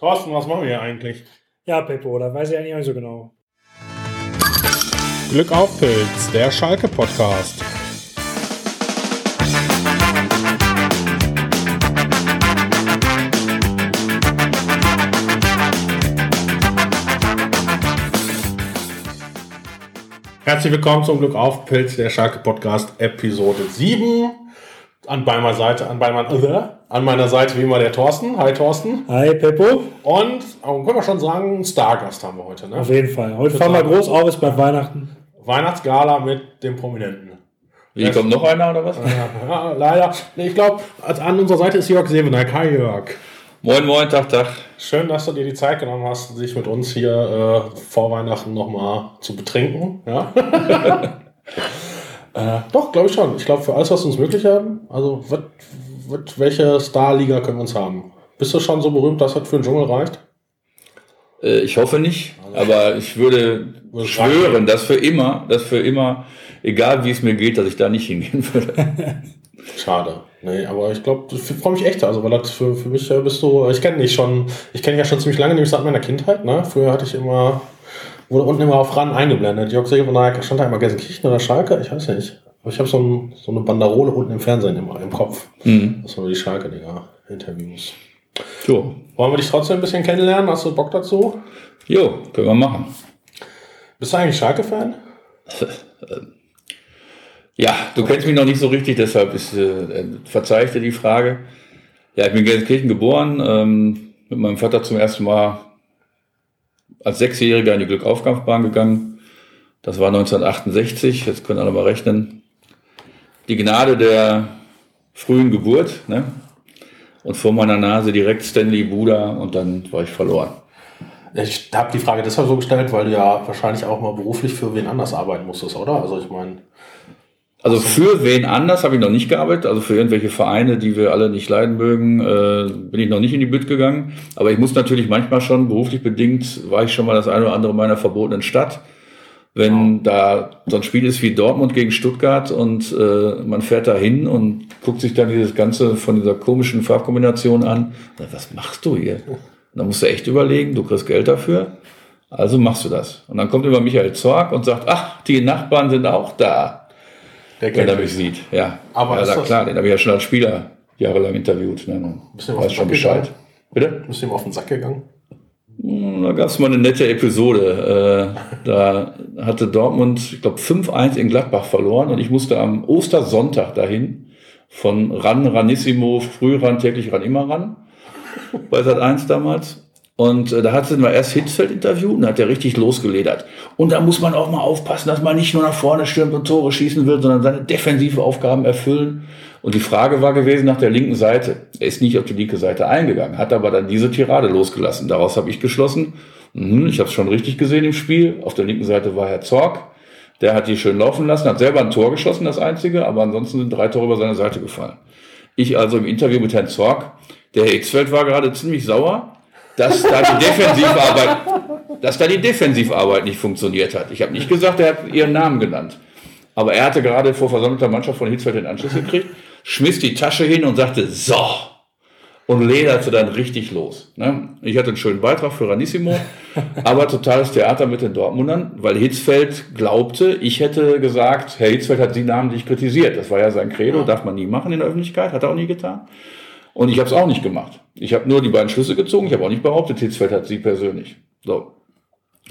Thorsten, was machen wir hier eigentlich? Ja, Peppo, da weiß ich eigentlich nicht so genau. Glück auf Pilz, der Schalke-Podcast. Herzlich willkommen zum Glück auf Pilz, der Schalke-Podcast, Episode 7. An meiner Seite, an meiner, äh, an meiner Seite wie immer der Thorsten. Hi Thorsten. Hi Peppo. Und oh, können wir schon sagen, einen Stargast haben wir heute. Ne? Auf jeden Fall. Heute fahren wir groß auf, ist bei Weihnachten. Weihnachtsgala mit dem Prominenten. Wie, kommt noch einer oder was? Ja, leider. Nee, Ich glaube, an unserer Seite ist Jörg Seveneik. Hi Jörg. Moin, moin, Tag, Tag. Schön, dass du dir die Zeit genommen hast, sich mit uns hier äh, vor Weihnachten nochmal zu betrinken. Ja? äh, doch, glaube ich schon. Ich glaube, für alles, was uns möglich haben, also wird, welche Starliga können wir uns haben? Bist du schon so berühmt, dass das für den Dschungel reicht? Äh, ich hoffe nicht, aber ich würde schwören, dass für immer, dass für immer, egal wie es mir geht, dass ich da nicht hingehen würde. Schade. Nee, aber ich glaube, ich freue mich echt. Also, weil das für, für mich äh, bist du, ich kenne dich schon, ich kenne dich ja schon ziemlich lange, nämlich seit meiner Kindheit. Ne? Früher hatte ich immer, wurde unten immer auf Ran eingeblendet. Jörg Seveneik stand da immer Gelsenkirchen oder Schalke, ich weiß nicht. Aber ich habe so, ein, so eine Banderole unten im Fernsehen immer im Kopf. Mhm. Das waren die Schalke-Dinger, Interviews. So. Wollen wir dich trotzdem ein bisschen kennenlernen? Hast du Bock dazu? Jo, können wir machen. Bist du eigentlich Schalke-Fan? Ja, du kennst mich noch nicht so richtig, deshalb ist, äh, verzeih ich dir die Frage. Ja, ich bin in Gelsenkirchen geboren, ähm, mit meinem Vater zum ersten Mal als Sechsjähriger in die Glückaufkampfbahn gegangen. Das war 1968, jetzt können alle mal rechnen. Die Gnade der frühen Geburt, ne? Und vor meiner Nase direkt Stanley Buda und dann war ich verloren. Ich habe die Frage deshalb so gestellt, weil du ja wahrscheinlich auch mal beruflich für wen anders arbeiten musstest, oder? Also ich meine, Also für wen anders habe ich noch nicht gearbeitet, also für irgendwelche Vereine, die wir alle nicht leiden mögen, äh, bin ich noch nicht in die Bütt gegangen. Aber ich muss natürlich manchmal schon, beruflich bedingt, war ich schon mal das eine oder andere in meiner verbotenen Stadt. Wenn da so ein Spiel ist wie Dortmund gegen Stuttgart und äh, man fährt da hin und guckt sich dann dieses Ganze von dieser komischen Farbkombination an, dann, was machst du hier? Und dann musst du echt überlegen, du kriegst Geld dafür, also machst du das. Und dann kommt immer Michael Zorg und sagt, ach, die Nachbarn sind auch da. der Wenn er kennt mich sieht, ja. Aber ja, das- klar, den habe ich ja schon als Spieler jahrelang interviewt. Ne? Bist du auf weiß den schon Sack Bescheid. gegangen? Bitte? Bist du ihm auf den Sack gegangen? Hm, Da gab es mal eine nette Episode. Äh, da hatte Dortmund, ich glaube, 5-1 in Gladbach verloren und ich musste am Ostersonntag dahin von Ran, Ranissimo, früh ran, täglich ran, immer ran. Bei Sat 1 damals. Und äh, da hatte man erst Hitzfeld interviewt und da hat er richtig losgeledert. Und da muss man auch mal aufpassen, dass man nicht nur nach vorne stürmt und Tore schießen will, sondern seine defensive Aufgaben erfüllen. Und die Frage war gewesen nach der linken Seite. Er ist nicht auf die linke Seite eingegangen, hat aber dann diese Tirade losgelassen. Daraus habe ich geschlossen, mhm, ich habe es schon richtig gesehen im Spiel. Auf der linken Seite war Herr Zorg. Der hat die schön laufen lassen, hat selber ein Tor geschossen, das einzige, aber ansonsten sind drei Tore über seine Seite gefallen. Ich also im Interview mit Herrn Zorg, der Herr Hitzfeld war gerade ziemlich sauer, dass da die Defensivarbeit, dass da die Defensivarbeit nicht funktioniert hat. Ich habe nicht gesagt, er hat ihren Namen genannt. Aber er hatte gerade vor versammelter Mannschaft von Hitzfeld den Anschluss gekriegt, schmiss die Tasche hin und sagte, so, und lederte dann richtig los. Ne? Ich hatte einen schönen Beitrag für Ranissimo, aber totales Theater mit den Dortmundern, weil Hitzfeld glaubte, ich hätte gesagt, Herr Hitzfeld hat Sie namentlich kritisiert. Das war ja sein Credo, darf man nie machen in der Öffentlichkeit, hat er auch nie getan. Und ich habe es auch nicht gemacht. Ich habe nur die beiden Schlüsse gezogen, ich habe auch nicht behauptet, Hitzfeld hat Sie persönlich. So,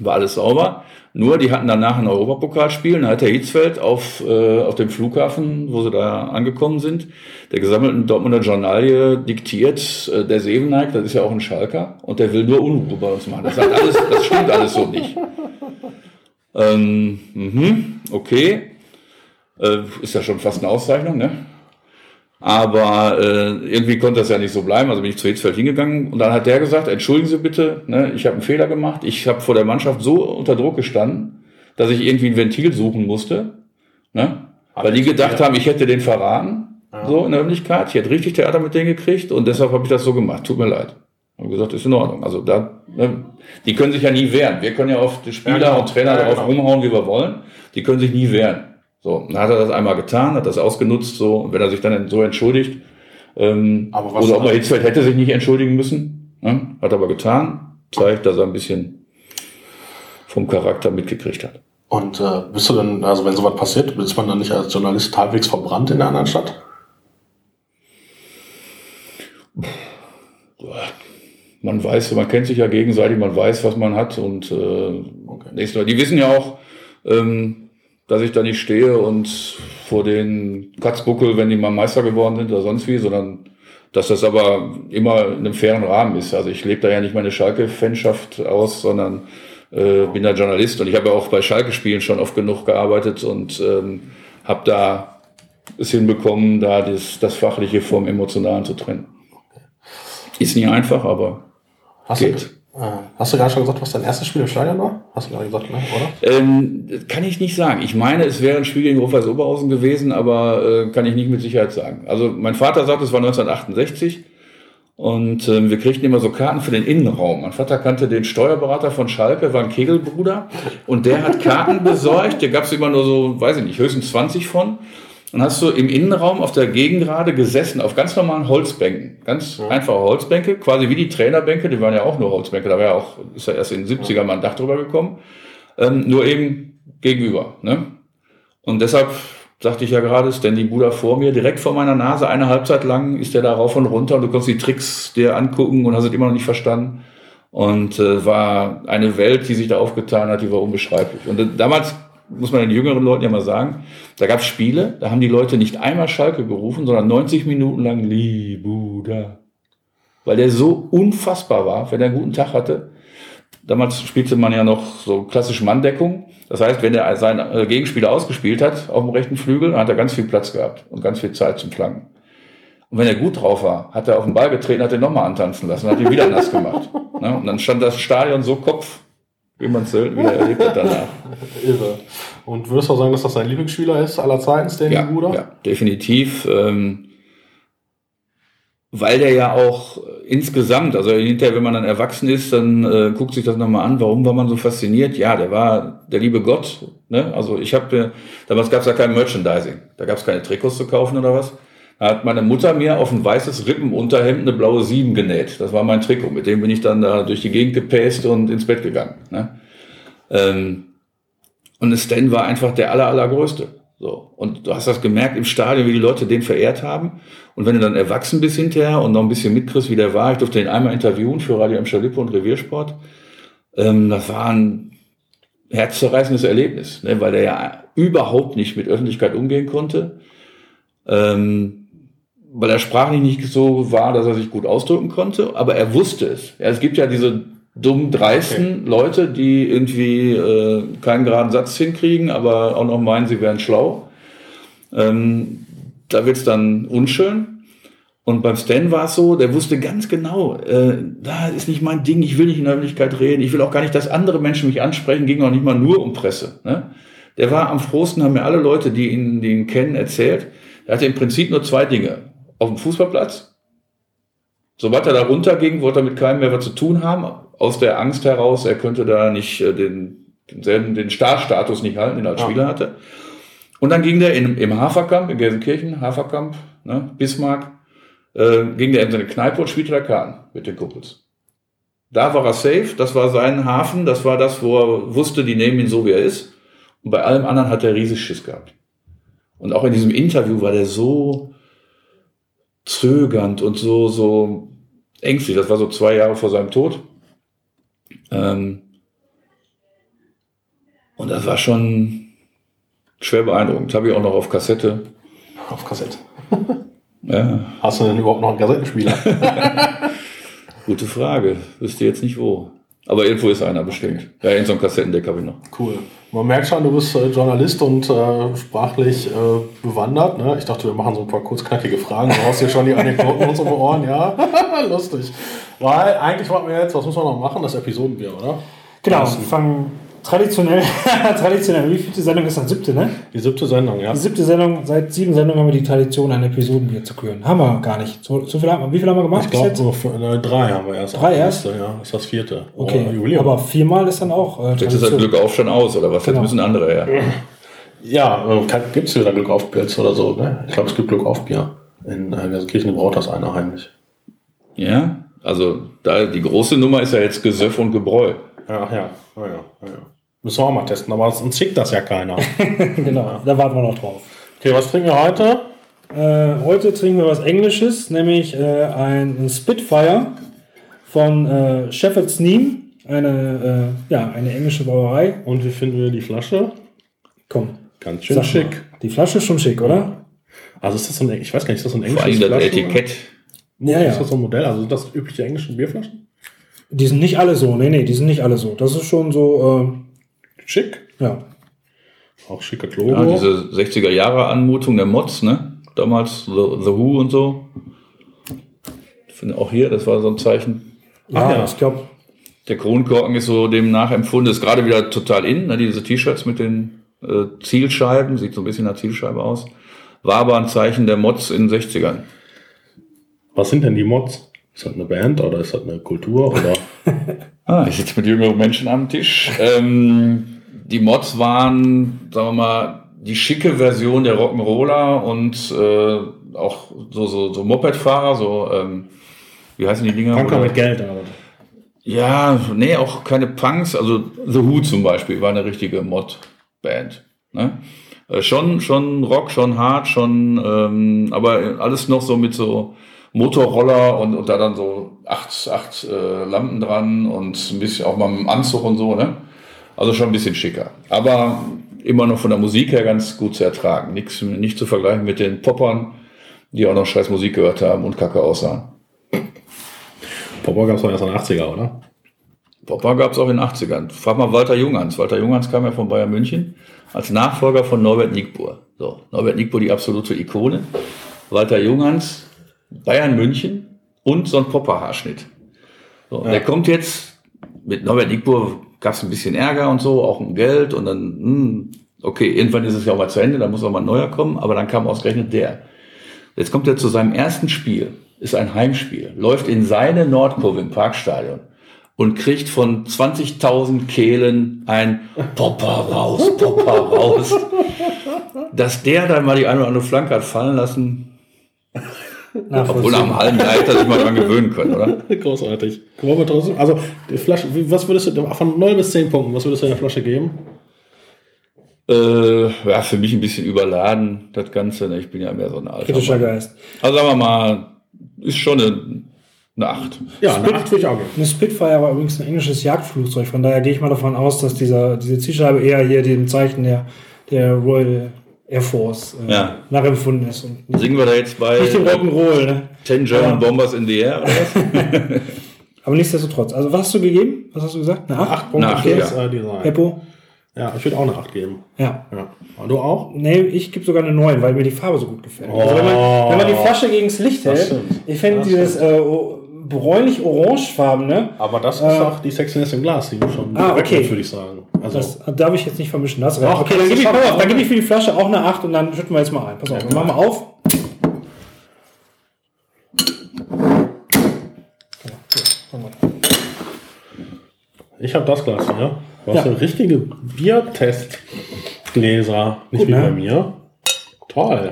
war alles sauber. Nur, die hatten danach ein Europapokalspiel. Und da hat der Hitzfeld auf, äh, auf dem Flughafen, wo sie da angekommen sind, der gesammelten Dortmunder Journalie diktiert, äh, der Seveneik, das ist ja auch ein Schalker, und der will nur Unruhe bei uns machen. Das, sagt alles, das stimmt alles so nicht. Ähm, mhm, okay. Äh, ist ja schon fast eine Auszeichnung, ne? Aber äh, irgendwie konnte das ja nicht so bleiben. Also bin ich zu Hitzfeld hingegangen und dann hat der gesagt, entschuldigen Sie bitte, ne, ich habe einen Fehler gemacht. Ich habe vor der Mannschaft so unter Druck gestanden, dass ich irgendwie ein Ventil suchen musste. Ne? Weil die gedacht haben, ich hätte den verraten, so in der Öffentlichkeit. Ich hätte richtig Theater mit denen gekriegt und deshalb habe ich das so gemacht. Tut mir leid. Haben gesagt, ist in Ordnung. Also da, ne, die können sich ja nie wehren. Wir können ja auf die Spieler Ja, genau. und Trainer Ja, darauf genau. rumhauen, wie wir wollen. Die können sich nie wehren. So, dann hat er das einmal getan, hat das ausgenutzt, so, und wenn er sich dann so entschuldigt, ähm, Aber was oder ob er dann- Hitzfeld hätte sich nicht entschuldigen müssen, Ne? Hat aber getan, zeigt, dass er ein bisschen vom Charakter mitgekriegt hat. Und äh, bist du denn, also wenn sowas passiert, ist man dann nicht als Journalist halbwegs verbrannt in der anderen Stadt? Man weiß, man kennt sich ja gegenseitig, man weiß, was man hat und äh, okay. nächstes Mal. Die wissen ja auch, ähm, dass ich da nicht stehe und vor den Katzbuckel, wenn die mal Meister geworden sind oder sonst wie, sondern dass das aber immer in einem fairen Rahmen ist. Also ich lebe da ja nicht meine Schalke-Fanschaft aus, sondern äh, bin da Journalist und ich habe ja auch bei Schalke-Spielen schon oft genug gearbeitet und ähm, habe da es hinbekommen, da das, das Fachliche vom Emotionalen zu trennen. Ist nicht einfach, aber Hast geht. Äh, hast du gerade schon gesagt, was dein erstes Spiel im Stadion war? Hast du gerade gesagt, ne? oder? Ähm, kann ich nicht sagen. Ich meine, es wäre ein Spiel gegen Rufers Oberhausen gewesen, aber äh, kann ich nicht mit Sicherheit sagen. Also mein Vater sagt, es war 1968 und äh, wir kriegten immer so Karten für den Innenraum. Mein Vater kannte den Steuerberater von Schalke, war ein Kegelbruder und der hat Karten besorgt. Da gab es immer nur so, weiß ich nicht, höchstens 20 von. Dann hast du im Innenraum auf der Gegengrade gesessen, auf ganz normalen Holzbänken. Ganz ja. einfache Holzbänke, quasi wie die Trainerbänke, die waren ja auch nur Holzbänke, da war ja auch, ist ja erst in den 70ern mal ein Dach drüber gekommen. Ähm, nur eben gegenüber. Ne? Und deshalb sagte ich ja gerade, Stanley Buda vor mir, direkt vor meiner Nase, eine Halbzeit lang ist der da rauf und runter und du konntest die Tricks dir angucken und hast es immer noch nicht verstanden. Und äh, war eine Welt, die sich da aufgetan hat, die war unbeschreiblich. Und äh, damals muss man den jüngeren Leuten ja mal sagen, da gab es Spiele, da haben die Leute nicht einmal Schalke gerufen, sondern 90 Minuten lang Libuda. Weil der so unfassbar war, wenn er einen guten Tag hatte. Damals spielte man ja noch so klassisch Manndeckung. Das heißt, wenn er seinen äh, Gegenspieler ausgespielt hat auf dem rechten Flügel, dann hat er ganz viel Platz gehabt und ganz viel Zeit zum Flanken. Und wenn er gut drauf war, hat er auf den Ball getreten, hat er nochmal antanzen lassen, hat ihn wieder nass gemacht. Ne? Und dann stand das Stadion so Kopf wie man es selten wieder erlebt hat danach. Irre. Und würdest du auch sagen, dass das dein Lieblingsspieler ist aller Zeiten, Stanley ja, Bruder? Ja, definitiv. Ähm, weil der ja auch insgesamt, also hinterher, wenn man dann erwachsen ist, dann äh, guckt sich das nochmal an, warum war man so fasziniert? Ja, der war der liebe Gott. Ne? Also ich habe, damals gab es ja kein Merchandising, da gab es keine Trikots zu kaufen oder was. Da hat meine Mutter mir auf ein weißes Rippenunterhemd eine blaue Sieben genäht. Das war mein Trikot. Mit dem bin ich dann da durch die Gegend gepäst und ins Bett gegangen. Ne? Ähm, und Stan war einfach der aller, allergrößte. So. Und du hast das gemerkt im Stadion, wie die Leute den verehrt haben. Und wenn du dann erwachsen bist hinterher und noch ein bisschen mitkriegst, wie der war, ich durfte ihn einmal interviewen für Radio Emscher Lippe und Reviersport. Ähm, das war ein herzzerreißendes Erlebnis, ne? weil der ja überhaupt nicht mit Öffentlichkeit umgehen konnte. Ähm, weil er sprachlich nicht so war, dass er sich gut ausdrücken konnte, aber er wusste es. Ja, es gibt ja diese dummen, dreisten okay. Leute, die irgendwie äh, keinen geraden Satz hinkriegen, aber auch noch meinen, sie wären schlau. Ähm, da wird's dann unschön. Und beim Stan war es so, der wusste ganz genau, äh, da ist nicht mein Ding, ich will nicht in der Öffentlichkeit reden, ich will auch gar nicht, dass andere Menschen mich ansprechen, ging auch nicht mal nur um Presse. Ne? Der war am frohsten, haben mir alle Leute, die ihn, die ihn kennen, erzählt. Er hatte im Prinzip nur zwei Dinge auf dem Fußballplatz. Sobald er da runterging, wollte er mit keinem mehr was zu tun haben, aus der Angst heraus, er könnte da nicht äh, den, denselben, den Startstatus nicht halten, den er als Spieler hatte. Und dann ging der in, im Haferkamp, in Gelsenkirchen, Haferkamp, ne, Bismarck, äh, ging der in seine Kneipe und spielte da Karten mit den Kumpels. Da war er safe, das war sein Hafen, das war das, wo er wusste, die nehmen ihn so, wie er ist. Und bei allem anderen hat er riesig Schiss gehabt. Und auch in diesem Interview war der so, zögernd und so, so ängstlich. Das war so zwei Jahre vor seinem Tod. Ähm und das war schon schwer beeindruckend. Habe ich auch noch auf Kassette. Auf Kassette. ja. Hast du denn überhaupt noch einen Kassettenspieler? Gute Frage. Wüsste jetzt nicht wo. Aber irgendwo ist einer bestimmt. Ja, in so einem Kassettendeck habe ich noch. Cool. Man merkt schon, du bist äh, Journalist und äh, sprachlich äh, bewandert. Ne? Ich dachte, wir machen so ein paar kurzknackige Fragen. Du hast hier schon die Anekdoten uns um die Ohren. Ja, lustig. Weil eigentlich wollten wir jetzt, was muss man noch machen? Das Episodenbier, oder? Genau, fangen traditionell, traditionell, wie viele Sendung ist das? Siebte, ne? Die siebte Sendung, ja. Die siebte Sendung, seit sieben Sendungen haben wir die Tradition, ein Episodenbier zu küren. Haben wir gar nicht. So, so viel haben wir, wie viel haben wir gemacht? Ich glaube, äh, drei haben wir erst. Drei erst? Ja, ist das vierte. Okay, oh, aber viermal ist dann auch. Äh, Jetzt ist das Glück auf schon aus, oder was? Genau. Jetzt müssen andere, ja. Ja, äh, gibt es wieder Glück auf Pilz oder so, ne? Ich glaube, es gibt Glück auf Bier. In äh, Gelsenkirchen braut das einer heimlich. Ja? Also da die große Nummer ist ja jetzt Gesöff und Gebräu. Ja, ja, ja, ja, ja. Müssen wir auch mal testen, aber uns schickt das ja keiner. genau, da warten wir noch drauf. Okay, was trinken wir heute? Äh, heute trinken wir was Englisches, nämlich äh, ein Spitfire von äh, Shepherd's Neame, eine, äh, ja, eine englische Brauerei. Und wie finden wir die Flasche? Komm, Ganz schön schick. Mal. Die Flasche ist schon schick, oder? Also ist das so ein, ich weiß gar nicht, ist das so ein Vor allem englisches das Flaschen- Etikett. Ja, Ist ja. das so ein Modell? Also sind das übliche englische Bierflaschen? Die sind nicht alle so, nee, nee, die sind nicht alle so. Das ist schon so, Schick. äh, ja. Auch schickes Ja, Logo. diese 60er Jahre Anmutung der Mods, ne? Damals The, The Who und so. Ich finde auch hier, das war so ein Zeichen. Ja, Ach ja. ich glaube, Der Kronkorken ist so dem nachempfunden, ist gerade wieder total in, ne? diese T-Shirts mit den äh, Zielscheiben, sieht so ein bisschen nach Zielscheibe aus. War aber ein Zeichen der Mods in den 60ern. Was sind denn die Mods? Ist das eine Band oder ist das eine Kultur? Oder? Ah, ich sitze mit jüngeren Menschen am Tisch. Ähm, die Mods waren, sagen wir mal, die schicke Version der Rock'n'Roller und äh, auch so, so, so Mopedfahrer, so, ähm, wie heißen die Dinger? Punker mit Geld. Aber. Ja, nee, auch keine Punks. Also The Who zum Beispiel war eine richtige Mod-Band. Ne? Äh, schon, schon Rock, schon hart, schon, ähm, aber alles noch so mit so Motorroller und, und da dann so acht, acht äh, Lampen dran und ein bisschen auch mal mit dem Anzug und so. Ne? Also schon ein bisschen schicker. Aber immer noch von der Musik her ganz gut zu ertragen. Nix, nicht zu vergleichen mit den Poppern, die auch noch scheiß Musik gehört haben und kacke aussahen. Popper gab es doch erst in den 80er, oder? Popper gab es auch in den 80ern. Frag mal Walter Junghans. Walter Junghans kam ja von Bayern München als Nachfolger von Norbert Nickbur. So, Norbert Nickbur, die absolute Ikone. Walter Junghans, Bayern München und so ein Popper-Haarschnitt. So, Der kommt jetzt, mit Norbert Nickbur gab es ein bisschen Ärger und so, auch um Geld und dann, hm, okay, irgendwann ist es ja auch mal zu Ende, dann muss auch mal ein neuer kommen, aber dann kam ausgerechnet der. Jetzt kommt er zu seinem ersten Spiel, ist ein Heimspiel, läuft in seine Nordkurve im Parkstadion und kriegt von 20.000 Kehlen ein Popper raus, Popper raus. Dass der dann mal die eine oder andere Flanke hat fallen lassen, obwohl nach einem halben Jahr hätte sich mal dran gewöhnen können, oder? Großartig. Wollen wir trotzdem- Also, die Flasche, was würdest du von 0 bis 10 Punkten, was würdest du der Flasche geben? Äh, ja, für mich ein bisschen überladen, das Ganze. ne? Ich bin ja mehr so ein alter kritischer Mann. Geist. Also sagen wir mal, ist schon eine, eine 8. Ja, eine 8 würde ich auch geben. Eine Spitfire war übrigens ein englisches Jagdflugzeug, von daher gehe ich mal davon aus, dass dieser, diese Zielscheibe eher hier dem Zeichen der, der Royal Air Force äh, Ja. nachempfunden ist. Und Singen wir da jetzt bei nicht dem Rock'n'Roll, ne? 10 German Ja. Bombers in the Air oder was? Aber nichtsdestotrotz. Also, was hast du gegeben? Was hast du gesagt? Eine 8? 8 Punkte Eine acht, fürs ja. äh, Design. Peppo? Ja, ich würde auch eine 8 geben. Ja. Ja. Und du auch? Nee, ich gebe sogar eine 9, weil mir die Farbe so gut gefällt. Oh. Also wenn, man, wenn man die Flasche gegen das Licht hält, stimmt. ich finde Das dieses äh, bräunlich-orangefarbene, Aber das ist Äh, auch die Sexiness im Glas, die du schon Ah, okay. würde ich sagen. Also, das darf ich jetzt nicht vermischen. Das. Doch, okay, dann gebe ich, auf, dann gebe ich für die Flasche auch eine 8 und dann schütten wir jetzt mal ein. Pass auf, Ja, wir machen mal auf. ich habe das Glas hier. Du hast ja. richtige Biertestgläser, nicht Gut, wie ne? bei mir. Toll.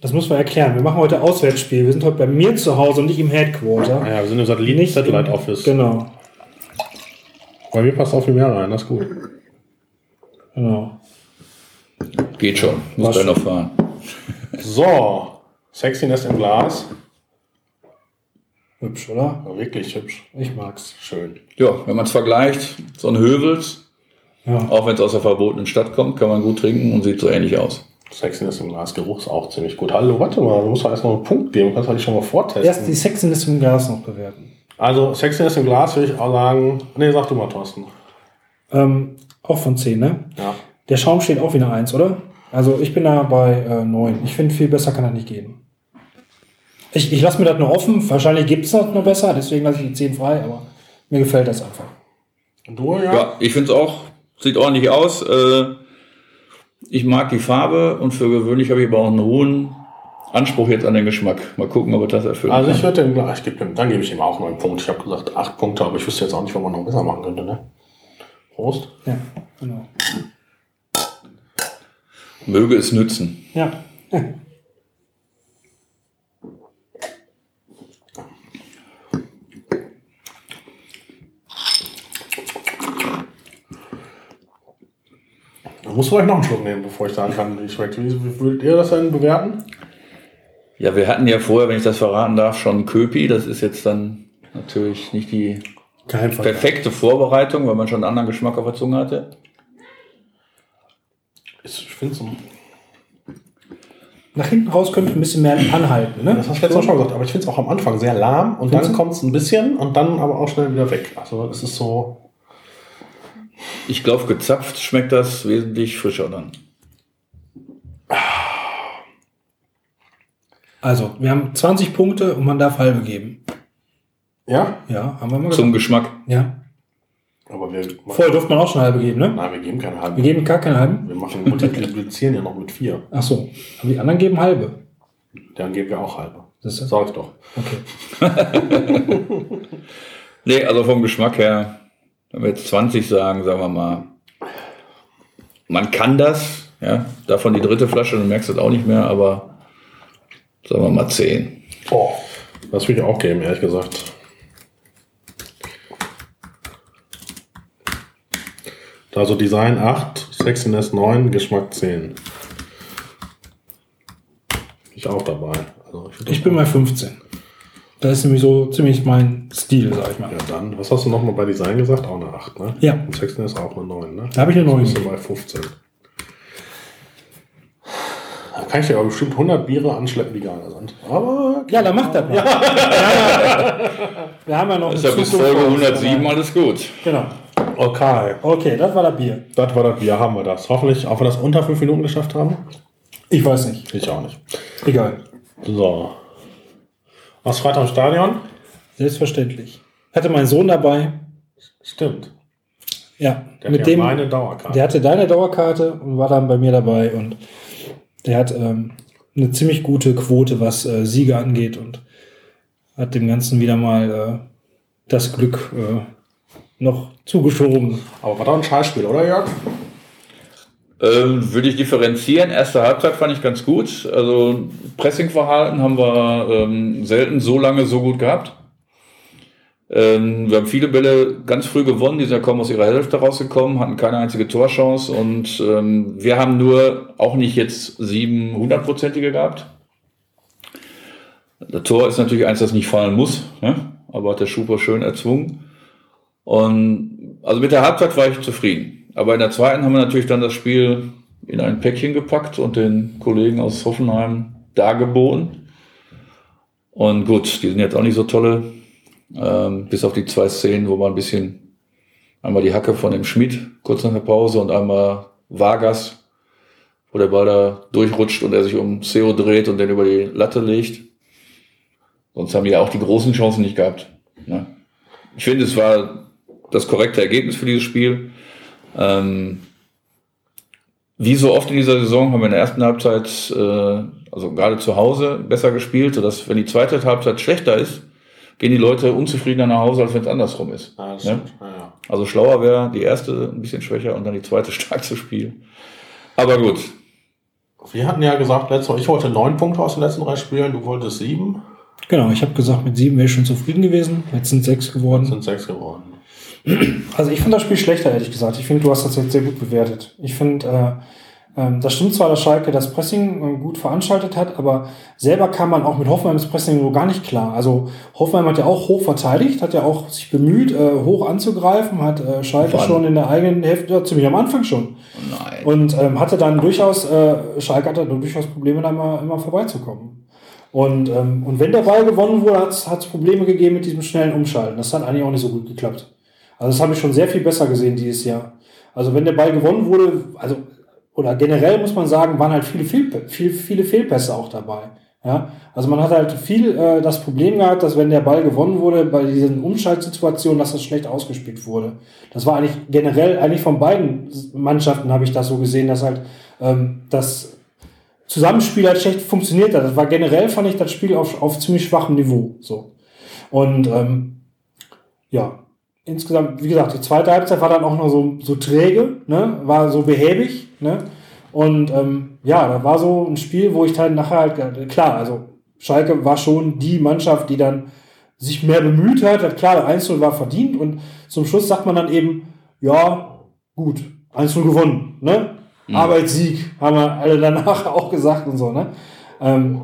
Das muss man erklären. Wir machen heute Auswärtsspiel. Wir sind heute bei mir zu Hause und nicht im Headquarter. Ja, wir sind im Satellit Nicht Satellite Office. Genau. Bei mir passt auch viel mehr rein, das ist gut. genau. Geht schon, muss gleich noch fahren. So, Sexiness im Glas. Hübsch, oder? Ja, wirklich hübsch. Ich mag's. Schön. Ja, wenn man es vergleicht, so ein Hövels, Ja. auch wenn es aus der verbotenen Stadt kommt, kann man gut trinken und sieht so ähnlich aus. Sexiness im Glas, Geruch ist auch ziemlich gut. Hallo, warte mal, du musst doch erst noch einen Punkt geben, kannst du dich schon mal vortesten. Erst die Sexiness im Glas noch bewerten. Also, Sexiness im Glas würde ich auch sagen. Nee, sag du mal, Thorsten. Ähm, auch von 10, ne? Ja. Der Schaum steht auch wie eine 1, oder? Also ich bin da bei äh, 9. Ich finde, viel besser kann er nicht gehen. Ich, ich lasse mir das nur offen. Wahrscheinlich gibt es das noch besser, deswegen lasse ich die 10 frei, aber mir gefällt das einfach. Und du, ja? Ja, ich finde es auch, sieht ordentlich aus. Äh, ich mag die Farbe und für gewöhnlich habe ich aber auch einen hohen Anspruch jetzt an den Geschmack. Mal gucken, ob er das erfüllt. Also ich würde dem Glas, ich gebe dem, dann gebe ich ihm auch neun Punkte. Ich habe gesagt acht Punkte, aber ich wüsste jetzt auch nicht, wo man noch besser machen könnte, ne? Prost. Ja, genau. Möge es nützen. Ja. musst du euch noch einen Schluck nehmen, bevor ich sagen kann, wie schmeckt. Wie, wie würdet ihr das denn bewerten? Ja, wir hatten ja vorher, wenn ich das verraten darf, schon Köpi. Das ist jetzt dann natürlich nicht die perfekte Vorbereitung, weil man schon einen anderen Geschmack auf der Zunge hatte. Ich finde so. Nach hinten raus könnte ein bisschen mehr anhalten, ne? Das hast du letztes Mal schon gesagt, aber ich finde es auch am Anfang sehr lahm und Findest dann kommt es ein bisschen und dann aber auch schnell wieder weg. Also es ist so. Ich glaube, gezapft schmeckt das wesentlich frischer dann. Also, wir haben 20 Punkte und man darf halbe geben. Ja? Ja, haben wir mal Zum gesagt. Geschmack. Ja. Aber wir. Vorher durfte man auch schon halbe geben, ne? Nein, wir geben keine Wir halben. geben gar keine halben. Wir machen multiplizieren ja noch mit vier. Ach so. Aber die anderen geben halbe. Dann geben wir auch halbe. Das ist, Sag ich doch. okay. Nee, also vom Geschmack her, wenn wir jetzt 20 sagen, sagen wir mal, man kann das, ja, davon die dritte Flasche, du merkst das auch nicht mehr, aber sagen wir mal 10. Oh. Das würde ich auch geben, ehrlich gesagt. Also Design 8, Sexiness 9, Geschmack 10. Ich auch dabei. Also ich, Ich bin bei 15. Das ist nämlich so ziemlich mein Stil, sag ich mal. Ja, dann, was hast du nochmal bei Design gesagt? Auch eine 8, ne? Ja. Und Sexiness auch eine 9, ne? Da habe ich eine 9. Bist du bei 15. Da kann ich dir aber bestimmt 100 Biere anschleppen, die geiler sind. Aber Ja, dann macht das mal. Wir haben ja noch Ist ja bis Folge vor uns, 107 aber- alles gut. Genau. okay. Okay, das war das Bier. Das war das Bier, haben wir das. Hoffentlich, auch wenn wir das unter 5 Minuten geschafft haben. Ich weiß nicht. Ich auch nicht. Egal. So. Was Freitag im Stadion? Selbstverständlich. Hatte mein Sohn dabei. Stimmt. Ja. Der mit dem. meine Dauerkarte. Der hatte deine Dauerkarte und war dann bei mir dabei und der hat ähm, eine ziemlich gute Quote, was äh, Siege angeht und hat dem Ganzen wieder mal äh, das Glück äh, noch zugeschoben. Aber war doch ein Scheißspiel, oder Jörg? Ähm, würde ich differenzieren. Erste Halbzeit fand ich ganz gut. Also Pressingverhalten haben wir ähm, selten so lange so gut gehabt. Ähm, wir haben viele Bälle ganz früh gewonnen, die sind ja kaum aus ihrer Hälfte rausgekommen, hatten keine einzige Torchance und ähm, wir haben nur auch nicht jetzt sieben hundertprozentige gehabt. Das Tor ist natürlich eins, das nicht fallen muss, ne? aber hat der Schuper schön erzwungen. Und also mit der Halbzeit war ich zufrieden. Aber in der zweiten haben wir natürlich dann das Spiel in ein Päckchen gepackt und den Kollegen aus Hoffenheim dargeboten. Und gut, die sind jetzt auch nicht so tolle, ähm, bis auf die zwei Szenen, wo man ein bisschen einmal die Hacke von dem Schmied kurz nach der Pause und einmal Vargas, wo der Ball da durchrutscht und er sich um Seo dreht und den über die Latte legt. Sonst haben die ja auch die großen Chancen nicht gehabt. Ne? Ich finde, es war das korrekte Ergebnis für dieses Spiel. Ähm, wie so oft in dieser Saison haben wir in der ersten Halbzeit, äh, also gerade zu Hause, besser gespielt, sodass, wenn die zweite Halbzeit schlechter ist, gehen die Leute unzufriedener nach Hause, als wenn es andersrum ist. Ja, das Ja? stimmt. Ja, ja. Also schlauer wäre, die erste ein bisschen schwächer und dann die zweite stark zu spielen. Aber gut, Wir hatten ja gesagt, letztes Mal, ich wollte neun Punkte aus den letzten drei Spielen, du wolltest sieben, Genau, ich habe gesagt, mit sieben wäre ich schon zufrieden gewesen. Jetzt sind sechs geworden. sind sechs geworden. Also ich finde das Spiel schlechter, ehrlich gesagt. Ich finde, du hast das jetzt sehr gut bewertet. Ich finde, äh, ähm, das stimmt zwar, dass Schalke das Pressing äh, gut veranstaltet hat, aber selber kam man auch mit Hoffenheims Pressing so gar nicht klar. Also Hoffenheim hat ja auch hoch verteidigt, hat ja auch sich bemüht, äh, hoch anzugreifen, hat äh, Schalke Wann? schon in der eigenen Hälfte, ja, ziemlich am Anfang schon. nein. Und ähm, hatte dann durchaus, äh, Schalke hatte dann durchaus Probleme, da immer, immer vorbeizukommen. Und, ähm, und wenn der Ball gewonnen wurde, hat es Probleme gegeben mit diesem schnellen Umschalten. Das hat eigentlich auch nicht so gut geklappt. Also das habe ich schon sehr viel besser gesehen dieses Jahr. Also wenn der Ball gewonnen wurde, also oder generell muss man sagen, waren halt viele, Fehl, viele, viele Fehlpässe auch dabei. Ja, also man hat halt viel äh, das Problem gehabt, dass wenn der Ball gewonnen wurde, bei diesen Umschaltsituationen, dass das schlecht ausgespielt wurde. Das war eigentlich generell, eigentlich von beiden Mannschaften habe ich das so gesehen, dass halt ähm, das Zusammenspiel halt schlecht funktioniert hat. Das war generell, fand ich das Spiel auf, auf ziemlich schwachem Niveau. So. Und ähm, ja, insgesamt, wie gesagt, die zweite Halbzeit war dann auch noch so, so träge, ne? war so behäbig. Ne? Und ähm, ja, da war so ein Spiel, wo ich dann nachher halt, klar, also Schalke war schon die Mannschaft, die dann sich mehr bemüht hat. hat klar, der 1-0 war verdient und zum Schluss sagt man dann eben, ja, gut, 1-0 gewonnen. Ne? Arbeitssieg, haben wir alle danach auch gesagt und so, ne? Ähm,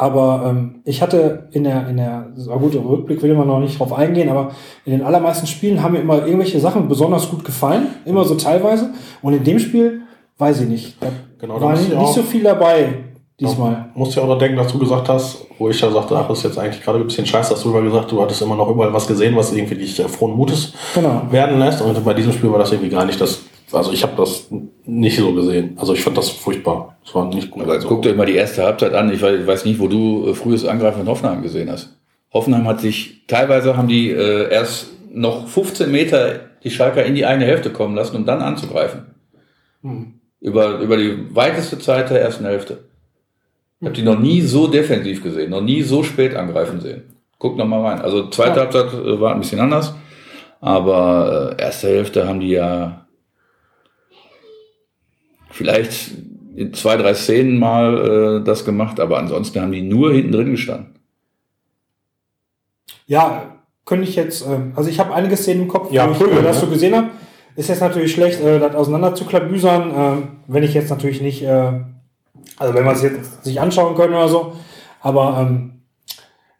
aber ähm, ich hatte in der, in der, so gut, im Rückblick will man noch nicht drauf eingehen, aber in den allermeisten Spielen haben mir immer irgendwelche Sachen besonders gut gefallen, immer so teilweise. Und in dem Spiel, weiß ich nicht, da Genau, war nicht, nicht so viel dabei diesmal. Musst ja auch noch denken, dass du gesagt hast, wo ich ja sagte, ach, das ist jetzt eigentlich gerade ein bisschen scheiße, hast du drüber gesagt, du hattest immer noch überall was gesehen, was irgendwie dich äh, frohen Mutes Genau. werden lässt. Und bei diesem Spiel war das irgendwie gar nicht das. Also ich habe das nicht so gesehen. Also ich fand das furchtbar. Es war nicht gut. Also, guckt euch mal die erste Halbzeit an. Ich weiß, nicht, wo du äh, frühes Angreifen in Hoffenheim gesehen hast. Hoffenheim hat sich, teilweise haben die äh, erst noch 15 Meter die Schalker in die eigene Hälfte kommen lassen, um dann anzugreifen. Über, über die weiteste Zeit der ersten Hälfte. Ich habe die noch nie so defensiv gesehen, noch nie so spät angreifen sehen. Guckt noch mal rein. Also zweite Ja. Halbzeit äh, war ein bisschen anders, aber äh, erste Hälfte haben die ja vielleicht in zwei, drei Szenen mal äh, das gemacht, aber ansonsten haben die nur hinten drin gestanden. Ja, könnte ich jetzt, ähm, also ich habe einige Szenen im Kopf, Ja, wo ich Prügel, äh, das ne? so gesehen habe. Ist jetzt natürlich schlecht, äh, das auseinander zu klabüsern, äh, wenn ich jetzt natürlich nicht, äh, also wenn man es jetzt sich anschauen können oder so. Aber ähm,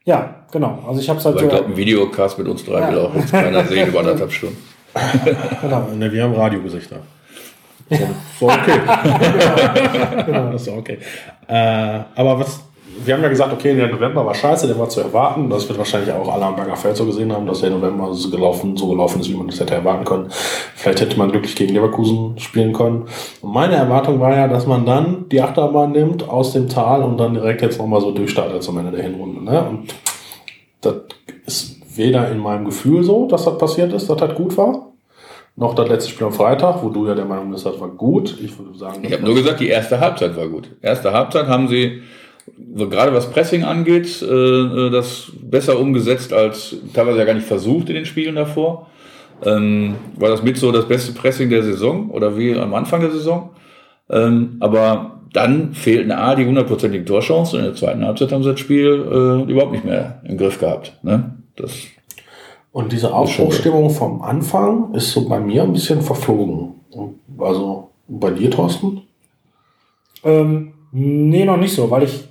ja, genau. Also ich habe es halt Aber ich so, glaube, ein Videocast mit uns drei Ja. will auch jetzt keiner sehen über anderthalb Stunden. genau. Ne, wir haben Radiogesichter. So, so okay. genau. das ist okay. Äh, aber was, wir haben ja gesagt, okay, der November war scheiße, der war zu erwarten. Das wird wahrscheinlich auch alle am Berger Feld so gesehen haben, dass der November so gelaufen, so gelaufen ist, wie man das hätte erwarten können. Vielleicht hätte man glücklich gegen Leverkusen spielen können. Und meine Erwartung war ja, dass man dann die Achterbahn nimmt aus dem Tal und dann direkt jetzt nochmal so durchstartet zum Ende der Hinrunde. Ne? Und das ist weder in meinem Gefühl so, dass das passiert ist, dass das gut war, noch das letzte Spiel am Freitag, wo du ja der Meinung bist, das war gut. Ich würde sagen, Ich habe nur gesagt, die erste Halbzeit war gut. Erste Halbzeit haben sie, gerade was Pressing angeht, äh, das besser umgesetzt als teilweise ja gar nicht versucht in den Spielen davor. Ähm, war das mit so das beste Pressing der Saison oder wie am Anfang der Saison. Ähm, aber dann fehlten A, die hundertprozentigen Torchancen und in der zweiten Halbzeit haben sie das Spiel äh, überhaupt nicht mehr im Griff gehabt. Ne? Das Und diese Aufbruchstimmung vom Anfang ist so bei mir ein bisschen verflogen. Also bei dir, Thorsten? Ähm, nee, noch nicht so, weil ich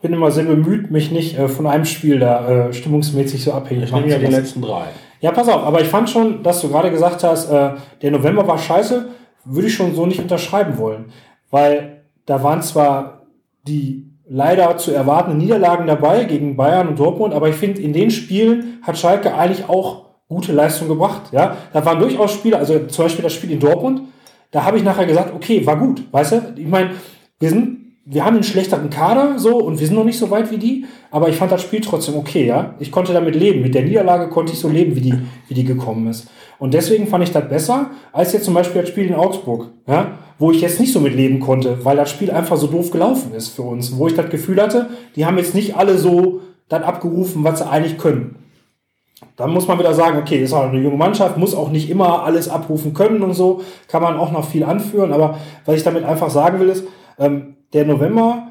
bin immer sehr bemüht, mich nicht äh, von einem Spiel da äh, stimmungsmäßig so abhängig Ich nehme machen ja zu die letzten drei. Ja, pass auf, aber ich fand schon, dass du gerade gesagt hast, äh, der November war scheiße, würde ich schon so nicht unterschreiben wollen. Weil da waren zwar die leider zu erwartenden Niederlagen dabei gegen Bayern und Dortmund, aber ich finde, in den Spielen hat Schalke eigentlich auch gute Leistung gebracht. Ja, da waren durchaus Spiele, also zum Beispiel das Spiel in Dortmund, da habe ich nachher gesagt, okay, war gut, weißt du? Ich meine, wir sind, wir haben einen schlechteren Kader so und wir sind noch nicht so weit wie die, aber ich fand das Spiel trotzdem okay, ja. Ich konnte damit leben. Mit der Niederlage konnte ich so leben, wie die, wie die gekommen ist. Und deswegen fand ich das besser, als jetzt zum Beispiel das Spiel in Augsburg, ja, wo ich jetzt nicht so mit leben konnte, weil das Spiel einfach so doof gelaufen ist für uns, wo ich das Gefühl hatte, die haben jetzt nicht alle so dann abgerufen, was sie eigentlich können. Dann muss man wieder sagen, okay, ist auch eine junge Mannschaft, muss auch nicht immer alles abrufen können und so, kann man auch noch viel anführen. Aber was ich damit einfach sagen will, ist, ähm, der November,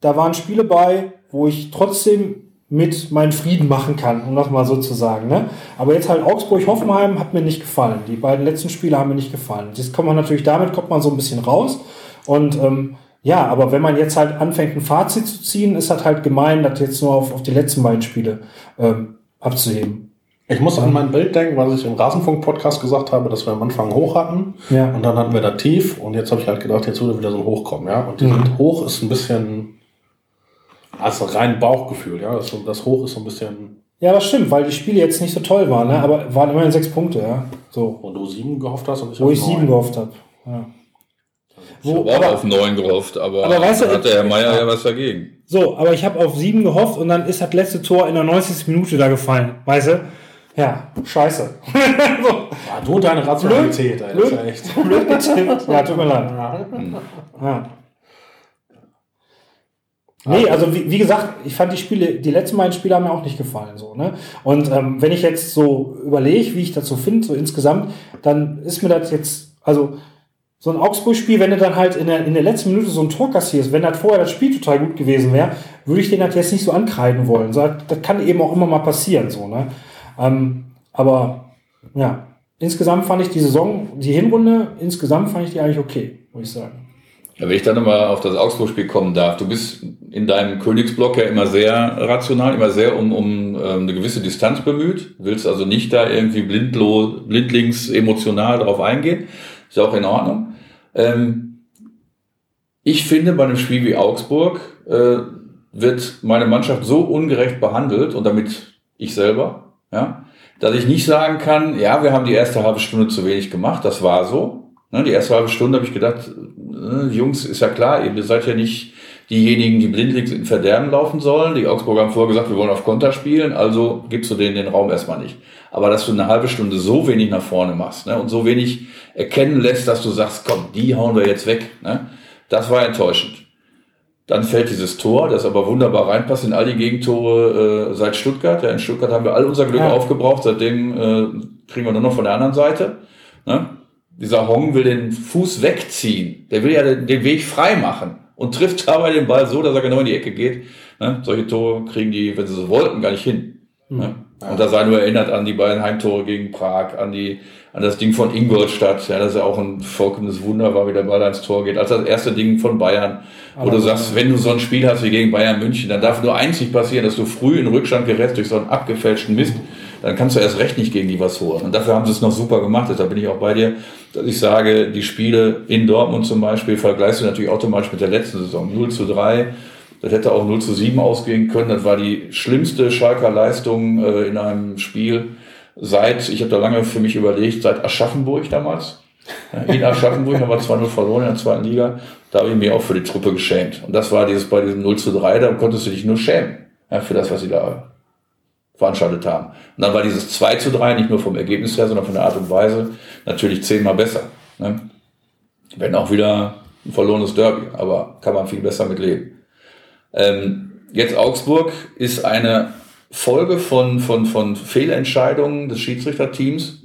da waren Spiele bei, wo ich trotzdem mit meinen Frieden machen kann, um das mal so zu sagen. Ne? Aber jetzt halt Augsburg-Hoffenheim hat mir nicht gefallen. Die beiden letzten Spiele haben mir nicht gefallen. Jetzt kommt man natürlich, damit kommt man so ein bisschen raus. Und ähm, ja, aber wenn man jetzt halt anfängt, ein Fazit zu ziehen, ist das halt gemein, das jetzt nur auf, auf die letzten beiden Spiele ähm, abzuheben. Ich muss an mein Bild denken, was ich im Rasenfunk-Podcast gesagt habe, dass wir am Anfang hoch hatten Ja. und dann hatten wir da tief und jetzt habe ich halt gedacht, jetzt würde wieder so ein Hoch kommen, ja. Und dieses Mhm. Hoch ist ein bisschen, also rein Bauchgefühl, ja. Das, so- das Hoch ist so ein bisschen, Ja, das stimmt, weil die Spiele jetzt nicht so toll waren, ne? aber waren immerhin sechs Punkte, ja. So. wo du sieben gehofft hast und ich Wo ich sieben gehofft habe. Ja. ich Wo, habe auch aber, auf neun gehofft, aber, aber weißt du, da hat der Herr Meier ja was dagegen. so, aber ich habe auf sieben gehofft und dann ist das letzte Tor in der 90. Minute da gefallen, weißt du? Ja, scheiße. so, Ja, du und deine Rationalität, ist ja echt. blöd getippt. Ja, tut mir leid. Ja. Nee, also wie, wie gesagt, ich fand die Spiele, die letzten beiden Spiele haben mir auch nicht gefallen. So, ne? Und ähm, wenn ich jetzt so überlege, wie ich das so finde, so insgesamt, dann ist mir das jetzt, also so ein Augsburg-Spiel, wenn du dann halt in der, in der letzten Minute so ein Tor kassierst, wenn das vorher das Spiel total gut gewesen wäre, würde ich den halt jetzt nicht so ankreiden wollen. So, das kann eben auch immer mal passieren. So, ne? Ähm, aber ja, insgesamt fand ich die Saison, die Hinrunde, insgesamt fand ich die eigentlich okay, muss ich sagen. Ja, wenn ich dann nochmal auf das Augsburg-Spiel kommen darf, du bist in deinem Königsblock ja immer sehr rational, immer sehr um, um ähm, eine gewisse Distanz bemüht, willst also nicht da irgendwie blindlos, blindlings emotional drauf eingehen, ist ja auch in Ordnung. Ähm, ich finde, bei einem Spiel wie Augsburg äh, wird meine Mannschaft so ungerecht behandelt und damit ich selber, ja, dass ich nicht sagen kann, ja, wir haben die erste halbe Stunde zu wenig gemacht, das war so. Ne, die erste halbe Stunde habe ich gedacht, äh, Jungs, ist ja klar, ihr seid ja nicht diejenigen, die blindlings in Verderben laufen sollen. Die Augsburger haben vorher gesagt, wir wollen auf Konter spielen, also gibst du denen den Raum erstmal nicht. Aber dass du eine halbe Stunde so wenig nach vorne machst ne, und so wenig erkennen lässt, dass du sagst, komm, die hauen wir jetzt weg, ne, das war enttäuschend. Dann fällt dieses Tor, das aber wunderbar reinpasst in all die Gegentore äh, seit Stuttgart. Ja, in Stuttgart haben wir all unser Glück ja. aufgebraucht, seitdem äh, kriegen wir nur noch von der anderen Seite. Ne? Dieser Hong will den Fuß wegziehen. Der will ja den, den Weg frei machen und trifft dabei den Ball so, dass er genau in die Ecke geht. Ne? Solche Tore kriegen die, wenn sie so wollten, gar nicht hin. Mhm. Ne? Und da sei nur erinnert an die beiden Heimtore gegen Prag, an die, an das Ding von Ingolstadt, ja, das ist ja auch ein vollkommenes Wunder war, wie der Ball ans Tor geht. Also das erste Ding von Bayern, wo Aber du sagst, wenn du so ein Spiel hast wie gegen Bayern München, dann darf nur einzig passieren, dass du früh in Rückstand gerätst durch so einen abgefälschten Mist dann kannst du erst recht nicht gegen die was holen. Und dafür haben sie es noch super gemacht. Deshalb bin ich auch bei dir, dass ich sage, die Spiele in Dortmund zum Beispiel vergleichst du natürlich automatisch mit der letzten Saison. 0 zu 3. Das hätte auch 0 zu 7 ausgehen können. Das war die schlimmste Schalker Leistung äh, in einem Spiel seit, ich habe da lange für mich überlegt, seit Aschaffenburg damals. In Aschaffenburg haben wir 2-0 verloren in der zweiten Liga. Da habe ich mich auch für die Truppe geschämt. Und das war dieses bei diesem 0 zu 3, da konntest du dich nur schämen. Ja, für das, was sie da veranstaltet haben. Und dann war dieses 2 zu 3 nicht nur vom Ergebnis her, sondern von der Art und Weise natürlich zehnmal besser. Ne? Wenn auch wieder ein verlorenes Derby, aber kann man viel besser mit leben. Ähm, jetzt Augsburg ist eine Folge von, von, von Fehlentscheidungen des Schiedsrichterteams,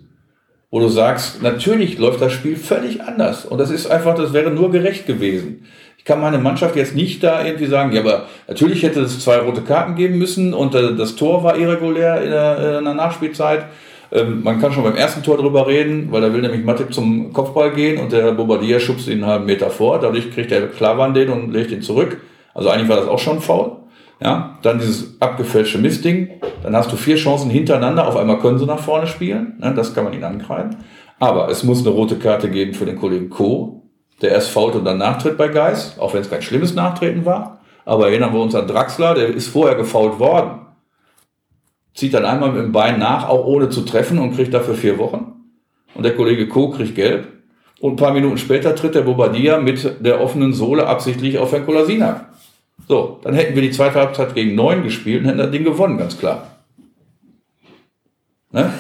wo du sagst, natürlich läuft das Spiel völlig anders. Und das ist einfach, das wäre nur gerecht gewesen kann meine Mannschaft jetzt nicht da irgendwie sagen, ja, aber natürlich hätte es zwei rote Karten geben müssen und äh, das Tor war irregulär in der, in der Nachspielzeit. Ähm, man kann schon beim ersten Tor drüber reden, weil da will nämlich Matip zum Kopfball gehen und der Bobadilla schubst ihn einen halben Meter vor. Dadurch kriegt der Klavan den und legt ihn zurück. Also eigentlich war das auch schon faul. Ja, dann dieses abgefälschte Mistding. Dann hast du vier Chancen hintereinander. Auf einmal können sie nach vorne spielen. Ne, das kann man ihnen ankreiden. Aber es muss eine rote Karte geben für den Kollegen Co der erst fault und dann nachtritt bei Geis, auch wenn es kein schlimmes Nachtreten war. Aber erinnern wir uns an Draxler, der ist vorher gefault worden. Zieht dann einmal mit dem Bein nach, auch ohne zu treffen und kriegt dafür vier Wochen. Und der Kollege Co. kriegt gelb. Und ein paar Minuten später tritt der Bobadilla mit der offenen Sohle absichtlich auf Herrn Kolasinac. So, dann hätten wir die zweite Halbzeit gegen neun gespielt und hätten das Ding gewonnen, ganz klar. Ne?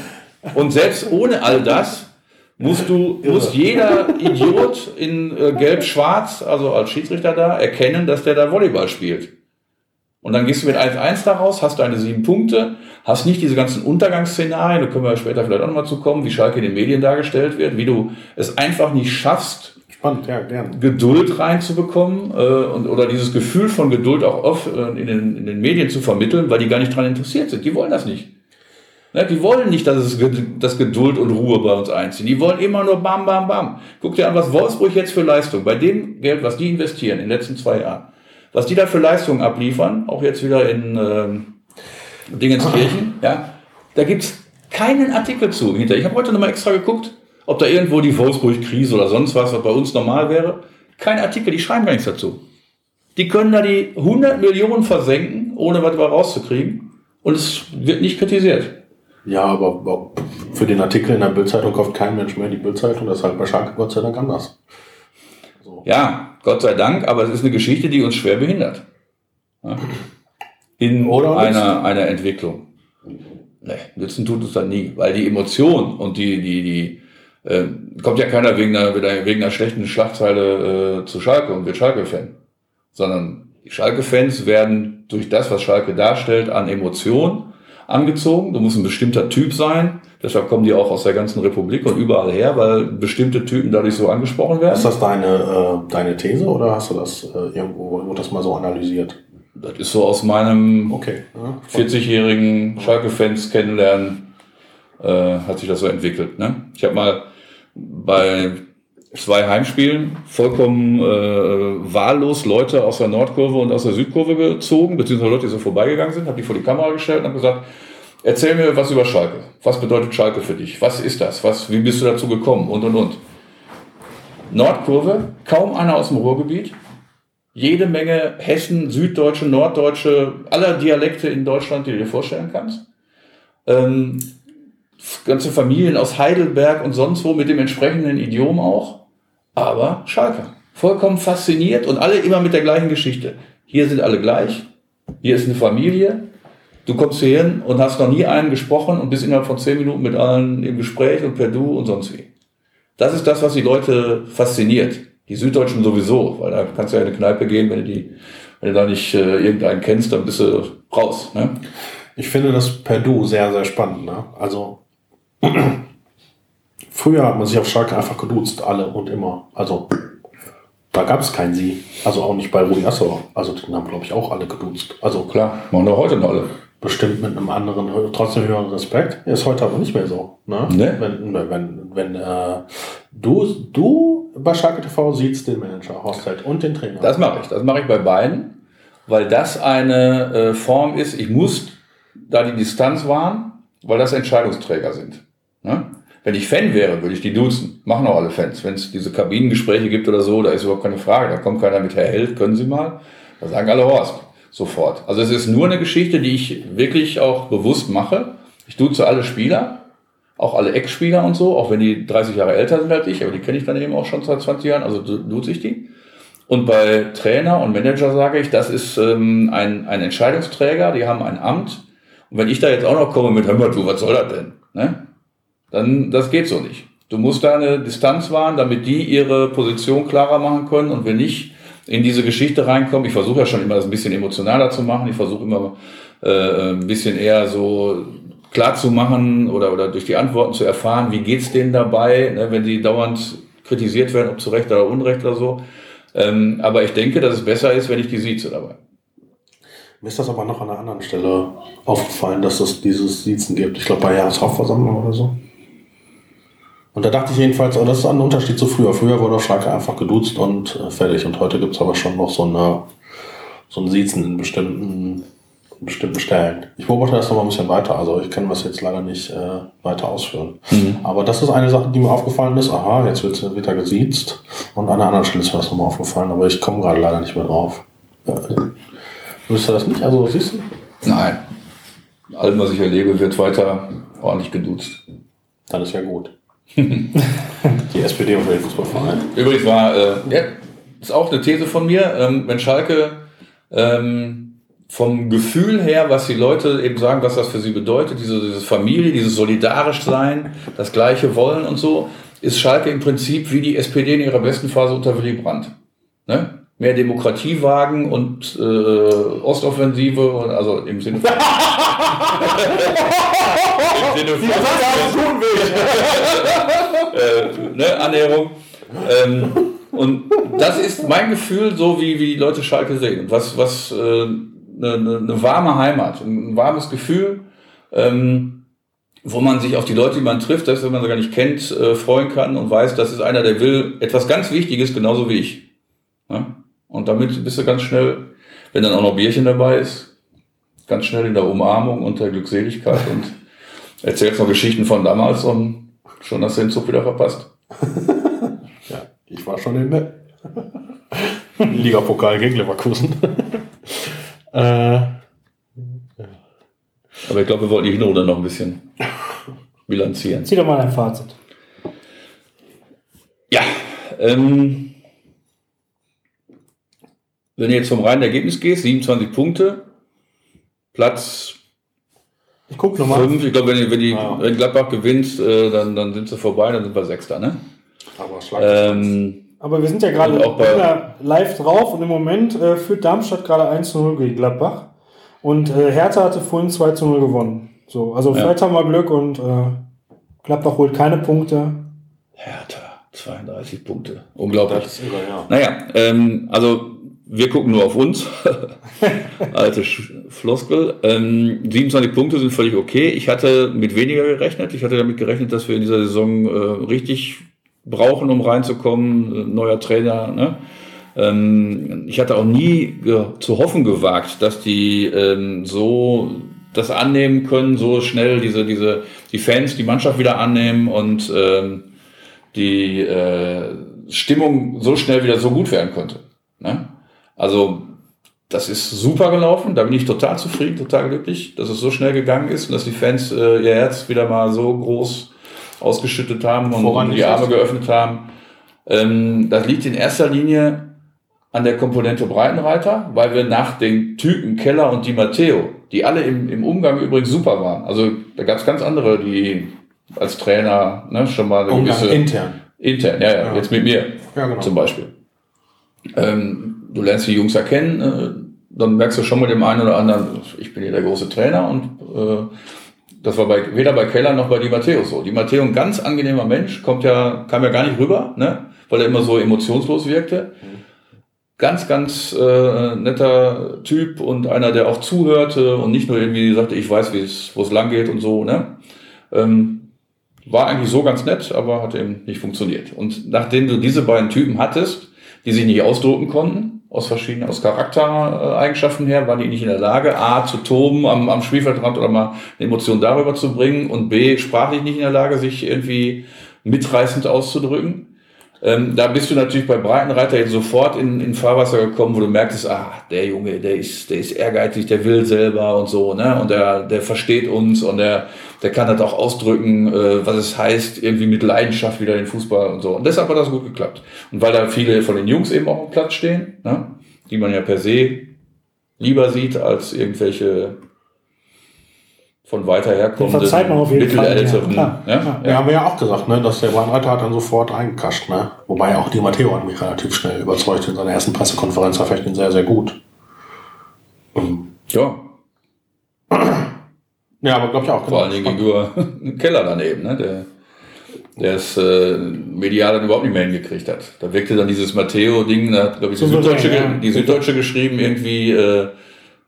Und selbst ohne all das musst du, muss jeder Idiot in äh, gelb-schwarz, also als Schiedsrichter da, erkennen, dass der da Volleyball spielt. Und dann gehst du mit 1-1 daraus, hast deine sieben Punkte, hast nicht diese ganzen Untergangsszenarien, da können wir später vielleicht auch nochmal zu kommen, wie Schalke in den Medien dargestellt wird, wie du es einfach nicht schaffst, Spannend, ja, gerne. Geduld reinzubekommen äh, und, oder dieses Gefühl von Geduld auch oft äh, in, den, in den Medien zu vermitteln, weil die gar nicht dran interessiert sind. Die wollen das nicht. Ne, die wollen nicht, dass es dass Geduld und Ruhe bei uns einziehen. Die wollen immer nur bam, bam, bam. Guck dir an, was Wolfsburg jetzt für Leistung, bei dem Geld, was die investieren in den letzten zwei Jahren, was die da für Leistungen abliefern, auch jetzt wieder in ähm, Dingenskirchen, ja, da gibt's keinen Artikel zu hinter. Ich habe heute nochmal extra geguckt, ob da irgendwo die Wolfsburg-Krise oder sonst was, was bei uns normal wäre. Kein Artikel, die schreiben gar nichts dazu. Die können da die 100 Millionen versenken, ohne was rauszukriegen. Und es wird nicht kritisiert. Ja, aber für den Artikel in der Bildzeitung kauft kein Mensch mehr die Bildzeitung. Das ist halt bei Schalke Gott sei Dank anders. So. Ja, Gott sei Dank, aber es ist eine Geschichte, die uns schwer behindert. In Oder einer, einer Entwicklung. Nee, nützen tut es dann nie, weil die Emotion und die, die, die, äh, kommt ja keiner wegen einer, wegen einer schlechten Schlagzeile äh, zu Schalke und wird Schalke-Fan. Sondern die Schalke-Fans werden durch das, was Schalke darstellt, an Emotionen angezogen. Du musst ein bestimmter Typ sein. Deshalb kommen die auch aus der ganzen Republik und überall her, weil bestimmte Typen dadurch so angesprochen werden. Ist das deine, äh, deine These oder hast du das äh, irgendwo, wurde das mal so analysiert? Das ist so aus meinem okay. ja, 40-jährigen Schalke-Fans kennenlernen äh, hat sich das so entwickelt. Ne? Ich habe mal bei zwei Heimspielen vollkommen äh, wahllos Leute aus der Nordkurve und aus der Südkurve gezogen, beziehungsweise Leute, die so vorbeigegangen sind, habe die vor die Kamera gestellt und habe gesagt, erzähl mir was über Schalke. Was bedeutet Schalke für dich? Was ist das? Was, wie bist du dazu gekommen? Und, und, und. Nordkurve, kaum einer aus dem Ruhrgebiet, jede Menge Hessen, Süddeutsche, Norddeutsche, aller Dialekte in Deutschland, die du dir vorstellen kannst. Ähm, ganze Familien aus Heidelberg und sonst wo mit dem entsprechenden Idiom auch. Aber Schalke. Vollkommen fasziniert und alle immer mit der gleichen Geschichte. Hier sind alle gleich. Hier ist eine Familie. Du kommst hier hin und hast noch nie einen gesprochen und bist innerhalb von zehn Minuten mit allen im Gespräch und per Du und sonst wie. Das ist das, was die Leute fasziniert. Die Süddeutschen sowieso, weil da kannst du ja in eine Kneipe gehen, wenn du die, wenn du da nicht äh, irgendeinen kennst, dann bist du raus. Ne? Ich finde das per Du sehr, sehr spannend. Ne? Also früher hat man sich auf Schalke einfach geduzt, alle und immer. Also da gab es kein Sie. Also auch nicht bei Rudi Assauer. Also den haben, glaube ich, auch alle geduzt. Also Klar, machen doch heute noch alle. bestimmt mit einem anderen, trotzdem höheren Respekt. Ist heute aber nicht mehr so. Ne? Ne? Wenn, wenn, wenn äh, du, du bei Schalke TV siehst den Manager, Horst Held und den Trainer. Das mache ich. Das mache ich bei beiden, weil das eine äh, Form ist, ich muss da die Distanz wahren, weil das Entscheidungsträger sind. Ne? Wenn ich Fan wäre, würde ich die duzen. Machen auch alle Fans. Wenn es diese Kabinengespräche gibt oder so, da ist überhaupt keine Frage. Da kommt keiner mit Herr Held, können Sie mal. Da sagen alle Horst sofort. Also es ist nur eine Geschichte, die ich wirklich auch bewusst mache. Ich duze alle Spieler, auch alle Ex-Spieler und so, auch wenn die 30 Jahre älter sind als ich, aber die kenne ich dann eben auch schon seit 20 Jahren, also du- duze ich die. Und bei Trainer und Manager sage ich, das ist ähm, ein, ein Entscheidungsträger, die haben ein Amt. Und wenn ich da jetzt auch noch komme mit, hör mal, du, was soll das denn? Ne? Dann, das geht so nicht. Du musst da eine Distanz wahren, damit die ihre Position klarer machen können und wenn nicht in diese Geschichte reinkommen, ich versuche ja schon immer das ein bisschen emotionaler zu machen, ich versuche immer äh, ein bisschen eher so klar zu machen oder, oder durch die Antworten zu erfahren, wie geht's denen dabei, ne, wenn die dauernd kritisiert werden, ob zu Recht oder Unrecht oder so. Ähm, aber ich denke, dass es besser ist, wenn ich die sieze dabei. Mir ist das aber noch an einer anderen Stelle aufgefallen, dass es dieses Siezen gibt. Ich glaube bei Jahreshauptversammlung oder so. Und da dachte ich jedenfalls, oh, das ist ein Unterschied zu früher. Früher wurde Schalke einfach geduzt und äh, fertig. Und heute gibt es aber schon noch so, eine, so ein Siezen in bestimmten, in bestimmten Stellen. Ich beobachte das noch mal ein bisschen weiter. Also ich kann das jetzt leider nicht äh, weiter ausführen. Aber das ist eine Sache, die mir aufgefallen ist. Aha, jetzt wird wieder gesiezt. Und an einer anderen Stelle ist mir das nochmal aufgefallen. Aber ich komme gerade leider nicht mehr drauf. Ja, Willst du das nicht? Also siehst du? Nein. Allem, was ich erlebe, wird weiter ordentlich geduzt. Dann ist ja gut. Die SPD und der Fußballverein. Übrigens war, äh, ja, ist auch eine These von mir, ähm, wenn Schalke ähm, vom Gefühl her, was die Leute eben sagen, was das für sie bedeutet, diese, diese Familie, dieses solidarisch sein, das Gleiche wollen und so, ist Schalke im Prinzip wie die SPD in ihrer besten Phase unter Willy Brandt. Ne? Mehr Demokratie wagen und äh, Ostoffensive, und- also im Sinne von, im Sinne von äh, ne, Annäherung. Ähm, und das ist mein Gefühl, so wie, wie die Leute Schalke sehen. Was, was äh, eine, eine, eine warme Heimat, ein warmes Gefühl, ähm, wo man sich auf die Leute, die man trifft, selbst wenn man sie gar nicht kennt, äh, freuen kann und weiß, das ist einer, der will etwas ganz Wichtiges, genauso wie ich. Ja? Und damit bist du ganz schnell, wenn dann auch noch Bierchen dabei ist, ganz schnell in der Umarmung und der Glückseligkeit und erzählst noch Geschichten von damals und schon hast du den Zug wieder verpasst. Ja, ich war schon in der Ligapokal gegen Leverkusen. äh, Aber ich glaube, wir wollten die Hinrunde noch ein bisschen bilanzieren. Zieh doch mal ein Fazit. Ja, ähm, wenn du jetzt vom reinen Ergebnis gehst, 27 Punkte, Platz Ich guck nochmal. 5, ich glaube, wenn, die- wenn, die, Ja. wenn Gladbach gewinnt, äh, dann, dann sind sie vorbei, dann sind wir Sechster, ne? aber schlag Ähm, Aber wir sind ja gerade live drauf und im Moment äh, führt Darmstadt gerade 1 zu 0 gegen Gladbach. Und äh, Hertha hatte vorhin 2 zu 0 gewonnen. So, also Ja. vielleicht haben wir Glück und äh, Gladbach holt keine Punkte. Hertha, 32 Punkte. Unglaublich. das ist irre, ja. Naja, ähm, also wir gucken nur auf uns. Alte Floskel. Ähm, 27 Punkte sind völlig okay. Ich hatte mit weniger gerechnet. Ich hatte damit gerechnet, dass wir in dieser Saison äh, richtig brauchen, um reinzukommen. Neuer Trainer. Ne? Ähm, ich hatte auch nie zu hoffen gewagt, dass die ähm, so das annehmen können, so schnell diese, diese, die Fans die Mannschaft wieder annehmen und ähm, die äh, Stimmung so schnell wieder so gut werden könnte. Ne? Also das ist super gelaufen, da bin ich total zufrieden, total glücklich, dass es so schnell gegangen ist und dass die Fans äh, ihr Herz wieder mal so groß ausgeschüttet haben und, und die Arme geöffnet haben. Ähm, das liegt in erster Linie an der Komponente Breitenreiter, weil wir nach den Typen Keller und Di Matteo, die alle im, im Umgang übrigens super waren. Also da gab es ganz andere, die als Trainer ne, schon mal eine Umgang gewisse, intern. Intern, ja, ja, ja, jetzt mit mir ja, genau. zum Beispiel. Ähm, du lernst die Jungs erkennen, äh, dann merkst du schon mit dem einen oder anderen, ich bin hier der große Trainer und äh, das war bei, weder bei Keller noch bei Di Matteo so. Di Matteo, ein ganz angenehmer Mensch, kommt ja, kam ja gar nicht rüber, ne? weil er immer so emotionslos wirkte. Ganz, ganz äh, netter Typ und einer, der auch zuhörte und nicht nur irgendwie sagte, ich weiß, wo es lang geht und so. Ne? Ähm, war eigentlich so ganz nett, aber hat eben nicht funktioniert. Und nachdem du diese beiden Typen hattest, die sich nicht ausdrucken konnten, aus verschiedenen, aus Charaktereigenschaften her, waren die nicht in der Lage, A, zu toben am, am Spielfeldrand oder mal eine Emotion darüber zu bringen und B, sprachlich nicht in der Lage, sich irgendwie mitreißend auszudrücken ähm, da bist du natürlich bei Breitenreiter jetzt sofort in, in Fahrwasser gekommen, wo du merkst, ah, der Junge, der ist, der ist ehrgeizig, der will selber und so, ne? Und der, der versteht uns und der, der kann das auch ausdrücken, äh, was es heißt, irgendwie mit Leidenschaft wieder den Fußball und so. Und deshalb hat das gut geklappt. Und weil da viele von den Jungs eben auch am Platz stehen, ne? die man ja per se lieber sieht als irgendwelche von weiter herkommenden Mittelälteren. Ja, ja, ja. ja, haben wir ja auch gesagt, ne, dass der Brandreiter hat dann sofort eingekascht. Ne? Wobei auch die Matteo hat mich relativ schnell überzeugt in seiner ersten Pressekonferenz. Da vielleicht ihn sehr, sehr gut. Mhm. Ja. Ja, aber glaube ich auch. Vor allen Dingen gegenüber Keller daneben, ne? der, der es äh, medial dann überhaupt nicht mehr hingekriegt hat. Da wirkte dann dieses Matteo-Ding, da hat, glaube ich, die Süddeutsche, die Süddeutsche geschrieben, irgendwie... Äh,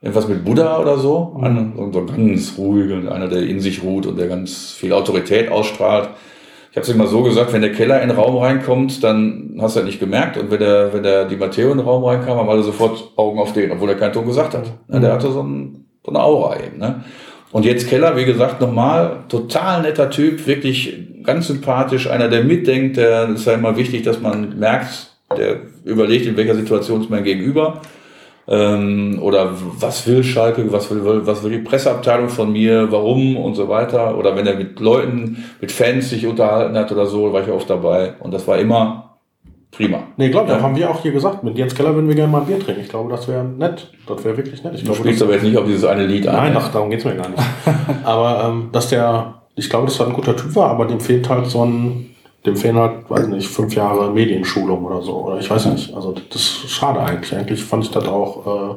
irgendwas mit Buddha oder so. Mhm. Einer, so ganz ruhig und einer, der in sich ruht und der ganz viel Autorität ausstrahlt. Ich habe es immer so gesagt, wenn der Keller in den Raum reinkommt, dann hast du halt nicht gemerkt. Und wenn der, wenn der die Matteo in den Raum reinkam, haben alle sofort Augen auf den, obwohl er keinen Ton gesagt hat. Mhm. Der hatte so, ein, so eine Aura eben. Ne? Und jetzt Keller, wie gesagt, nochmal, total netter Typ, wirklich ganz sympathisch, einer, der mitdenkt, der ist ja immer wichtig, dass man merkt, der überlegt, in welcher Situation ist mein Gegenüber. Ähm, oder was will Schalke, was will, was will die Presseabteilung von mir, warum und so weiter. Oder wenn er mit Leuten, mit Fans sich unterhalten hat oder so, war ich oft dabei. Und das war immer prima. Nee, glaube, ja. haben wir auch hier gesagt, mit Jens Keller würden wir gerne mal ein Bier trinken. Ich glaube, das wäre nett. Das wäre wirklich nett. Ich du glaube, spielst aber jetzt nicht auf dieses eine Lied an. Nein, ach, darum geht's mir gar nicht. aber ähm, dass der, ich glaube, dass er ein guter Typ war, aber dem fehlt halt so ein dem fehlen halt, weiß nicht, fünf Jahre Medienschulung oder so. Oder ich weiß nicht. Also das ist schade eigentlich. Eigentlich fand ich das auch äh,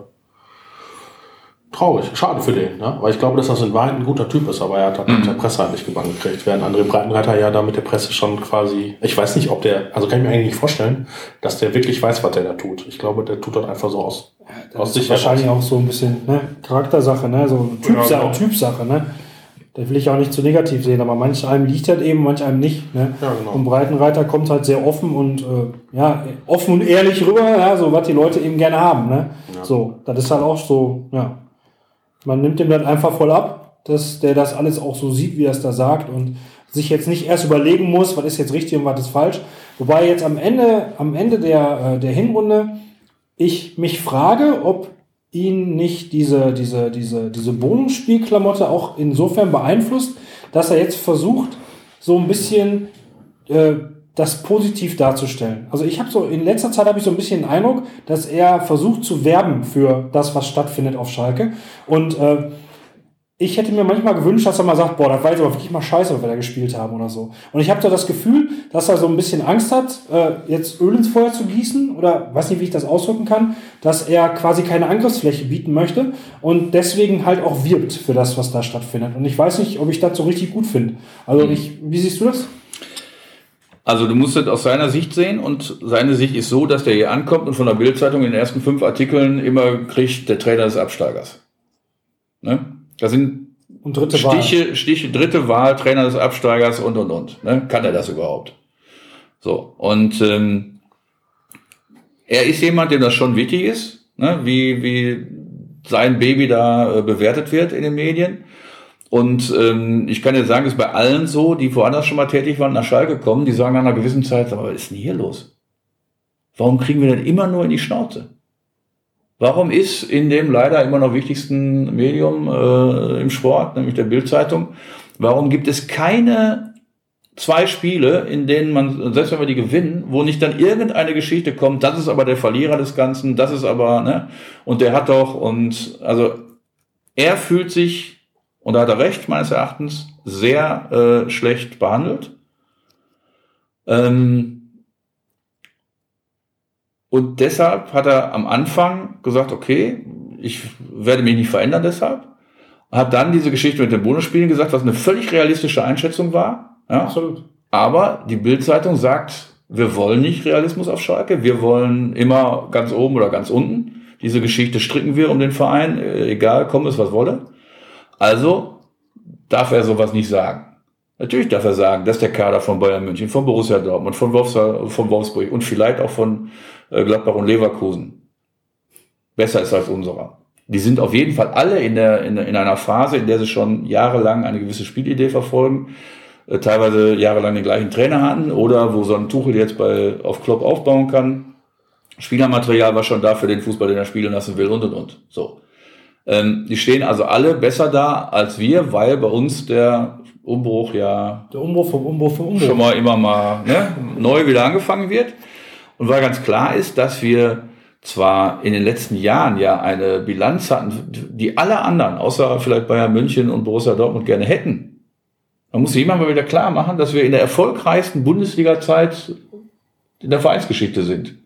traurig. Schade für den, ne? Weil ich glaube, dass das in Wahrheit ein guter Typ ist, aber er hat halt mit der Presse halt nicht gebannt gekriegt. Während André Breitenreiter ja da mit der Presse schon quasi. Ich weiß nicht, ob der, also kann ich mir eigentlich nicht vorstellen, dass der wirklich weiß, was der da tut. Ich glaube, der tut das einfach so aus. Ja, aus sich wahrscheinlich auch so ein bisschen ne? Charaktersache, ne? So Typsache, ja, genau. Typsache, ne? Das will ich auch nicht zu negativ sehen, aber manch einem liegt halt eben, manch einem nicht. Ne? Ja, genau. Und Breitenreiter kommt halt sehr offen und äh, ja, offen und ehrlich rüber, ja, so was die Leute eben gerne haben. Ne? Ja. So, das ist halt auch so, ja. Man nimmt dem dann einfach voll ab, dass der das alles auch so sieht, wie er es da sagt und sich jetzt nicht erst überlegen muss, was ist jetzt richtig und was ist falsch. Wobei jetzt am Ende, am Ende der, äh, der Hinrunde ich mich frage, ob ihn nicht diese, diese, diese, diese Bonusspielklamotte auch insofern beeinflusst, dass er jetzt versucht, so ein bisschen äh, das positiv darzustellen. Also ich habe so in letzter Zeit habe ich so ein bisschen den Eindruck, dass er versucht zu werben für das, was stattfindet auf Schalke und äh, ich hätte mir manchmal gewünscht, dass er mal sagt, boah, das war jetzt aber wirklich mal scheiße, was wir da gespielt haben oder so. Und ich habe da das Gefühl, dass er so ein bisschen Angst hat, äh, jetzt Öl ins Feuer zu gießen oder weiß nicht, wie ich das ausdrücken kann, dass er quasi keine Angriffsfläche bieten möchte und deswegen halt auch wirbt für das, was da stattfindet. Und ich weiß nicht, ob ich das so richtig gut finde. Also ich, wie siehst du das? Also du musst es aus seiner Sicht sehen und seine Sicht ist so, dass der hier ankommt und von der Bildzeitung in den ersten fünf Artikeln immer kriegt, der Trainer des Absteigers. Ne? Da sind Und dritte Stiche, Stiche, dritte Wahl, Trainer des Absteigers und und und. Ne? Kann er das überhaupt? So, und ähm, er ist jemand, dem das schon wichtig ist, ne? wie, wie sein Baby da äh, bewertet wird in den Medien. Und ähm, ich kann jetzt sagen, es ist bei allen so, die woanders schon mal tätig waren, nach Schalke kommen, die sagen nach einer gewissen Zeit, aber was ist denn hier los? Warum kriegen wir denn immer nur in die Schnauze? Warum ist in dem leider immer noch wichtigsten Medium äh, im Sport, nämlich der Bildzeitung, warum gibt es keine zwei Spiele, in denen man, selbst wenn wir die gewinnen, wo nicht dann irgendeine Geschichte kommt, das ist aber der Verlierer des Ganzen, das ist aber, ne, und der hat doch, und also er fühlt sich, und da hat er recht, meines Erachtens, sehr äh, schlecht behandelt. Ähm, und deshalb hat er am Anfang gesagt, okay, ich werde mich nicht verändern deshalb. Hat dann diese Geschichte mit den Bonusspielen gesagt, was eine völlig realistische Einschätzung war. Ja? Absolut. Aber die Bildzeitung sagt, wir wollen nicht Realismus auf Schalke, wir wollen immer ganz oben oder ganz unten. Diese Geschichte stricken wir um den Verein, äh, egal, komme es was wolle. Also darf er sowas nicht sagen. Natürlich darf er sagen, dass der Kader von Bayern München, von Borussia Dortmund, von, Wolfs von Wolfsburg und vielleicht auch von äh, Gladbach und Leverkusen besser ist als unserer. Die sind auf jeden Fall alle in, der, in, in einer Phase, in der sie schon jahrelang eine gewisse Spielidee verfolgen, äh, teilweise jahrelang den gleichen Trainer hatten oder wo so ein Tuchel jetzt bei, auf Klopp aufbauen kann. Spielermaterial war schon da für den Fußball, den er spielen lassen will und und und. So. Ähm, die stehen also alle besser da als wir, weil bei uns der Umbruch ja Der Umbruch vom Umbruch vom Umbruch. schon mal immer mal ne, neu wieder angefangen wird. Und weil ganz klar ist, dass wir zwar in den letzten Jahren ja eine Bilanz hatten, die alle anderen, außer vielleicht Bayern München und Borussia Dortmund gerne hätten. Man muss sich immer mal wieder klar machen, dass wir in der erfolgreichsten Bundesliga-Zeit in der Vereinsgeschichte sind.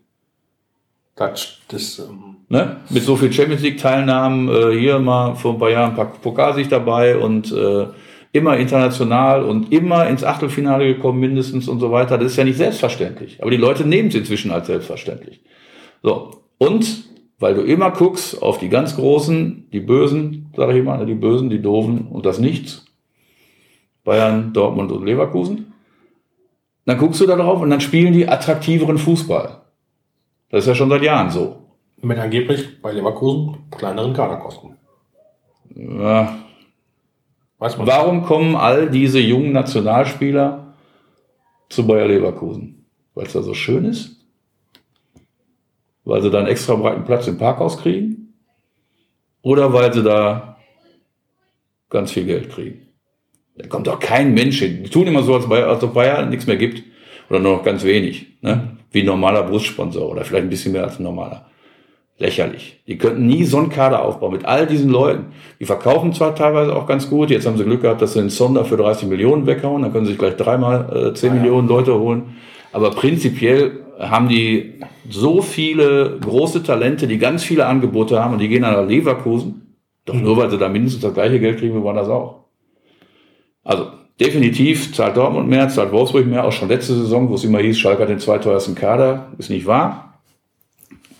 Das, das, ähm, Ne? Mit so viel Champions League-Teilnahmen, äh, hier mal vor ein paar Jahren ein paar Pokalsieg dabei und äh, immer international und immer ins Achtelfinale gekommen mindestens und so weiter. Das ist ja nicht selbstverständlich. Aber die Leute nehmen es inzwischen als selbstverständlich. So. Und weil du immer guckst auf die ganz Großen, die Bösen, sage ich immer, ne, die Bösen, die Doofen und das Nichts. Bayern, Dortmund und Leverkusen. Dann guckst du da drauf und dann spielen die attraktiveren Fußball. Das ist ja schon seit Jahren so. mit angeblich bei Leverkusen kleineren Kaderkosten. Ja. Warum kommen all diese jungen Nationalspieler zu Bayer Leverkusen? Weil es da so schön ist? Weil sie da einen extra breiten Platz im Parkhaus kriegen? Oder weil sie da ganz viel Geld kriegen? Da kommt doch kein Mensch hin. Die tun immer so, als, Bayer, als ob Bayern nichts mehr gibt. Oder nur noch ganz wenig. Ne? Wie ein normaler Brustsponsor. Oder vielleicht ein bisschen mehr als ein normaler. Lächerlich. Die könnten nie so einen Kader aufbauen mit all diesen Leuten. Die verkaufen zwar teilweise auch ganz gut. Jetzt haben sie Glück gehabt, dass sie den Sonder für 30 Millionen weghauen. Dann können sie sich gleich dreimal äh, 10 Ah, ja. Millionen Leute holen. Aber prinzipiell haben die so viele große Talente, die ganz viele Angebote haben und die gehen nach Leverkusen. Doch nur, weil sie da mindestens das gleiche Geld kriegen wie woanders auch. Also definitiv zahlt Dortmund mehr, zahlt Wolfsburg mehr, auch schon letzte Saison, wo es immer hieß, Schalke hat den zweiteuersten Kader, ist nicht wahr.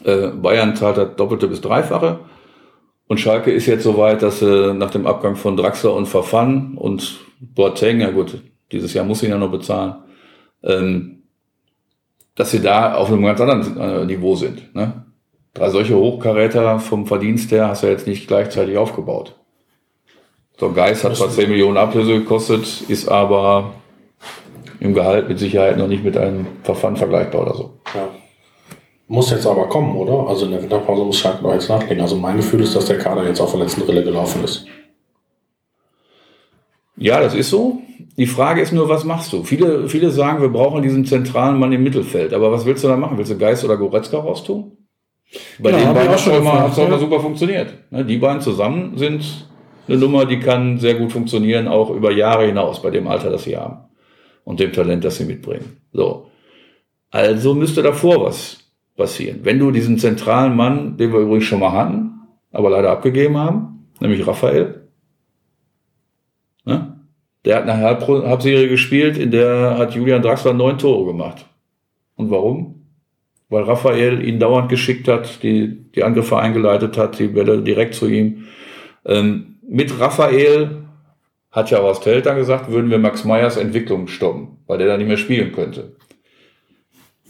Äh, Bayern zahlt das Doppelte bis Dreifache. Und Schalke ist jetzt so weit, dass sie nach dem Abgang von Draxler und Verfan und Boateng, ja gut, dieses Jahr muss ihn ja noch bezahlen, ähm, dass sie da auf einem ganz anderen äh, Niveau sind. Ne? Drei solche Hochkaräter vom Verdienst her hast du ja jetzt nicht gleichzeitig aufgebaut. So Geist hat zwar 10 Millionen Ablöse gekostet, ist aber im Gehalt mit Sicherheit noch nicht mit einem Verfahren vergleichbar oder so. Ja. Muss jetzt aber kommen, oder? Also in der Winterpause muss Schalke noch jetzt nachlegen. Also mein Gefühl ist, dass der Kader jetzt auf der letzten Rille gelaufen ist. Ja, das ist so. Die Frage ist nur, was machst du? Viele, viele sagen, wir brauchen diesen zentralen Mann im Mittelfeld. Aber was willst du da machen? Willst du Geist oder Goretzka raustun? Bei Ja, den beiden auch hat es schon doch immer, doch immer ja. super funktioniert. Ne, Die beiden zusammen sind eine Nummer, die kann sehr gut funktionieren, auch über Jahre hinaus, bei dem Alter, das sie haben. Und dem Talent, das sie mitbringen. So. Also müsste davor was passieren. Wenn du diesen zentralen Mann, den wir übrigens schon mal hatten, aber leider abgegeben haben, nämlich Raphael, ne? Der hat eine Halb Halbserie gespielt, in der hat Julian Draxler neun Tore gemacht. Und warum? Weil Raphael ihn dauernd geschickt hat, die, die Angriffe eingeleitet hat, die Bälle direkt zu ihm. Ähm, mit Raphael hat ja was Telt dann gesagt, würden wir Max Meyers Entwicklung stoppen, weil der da nicht mehr spielen könnte.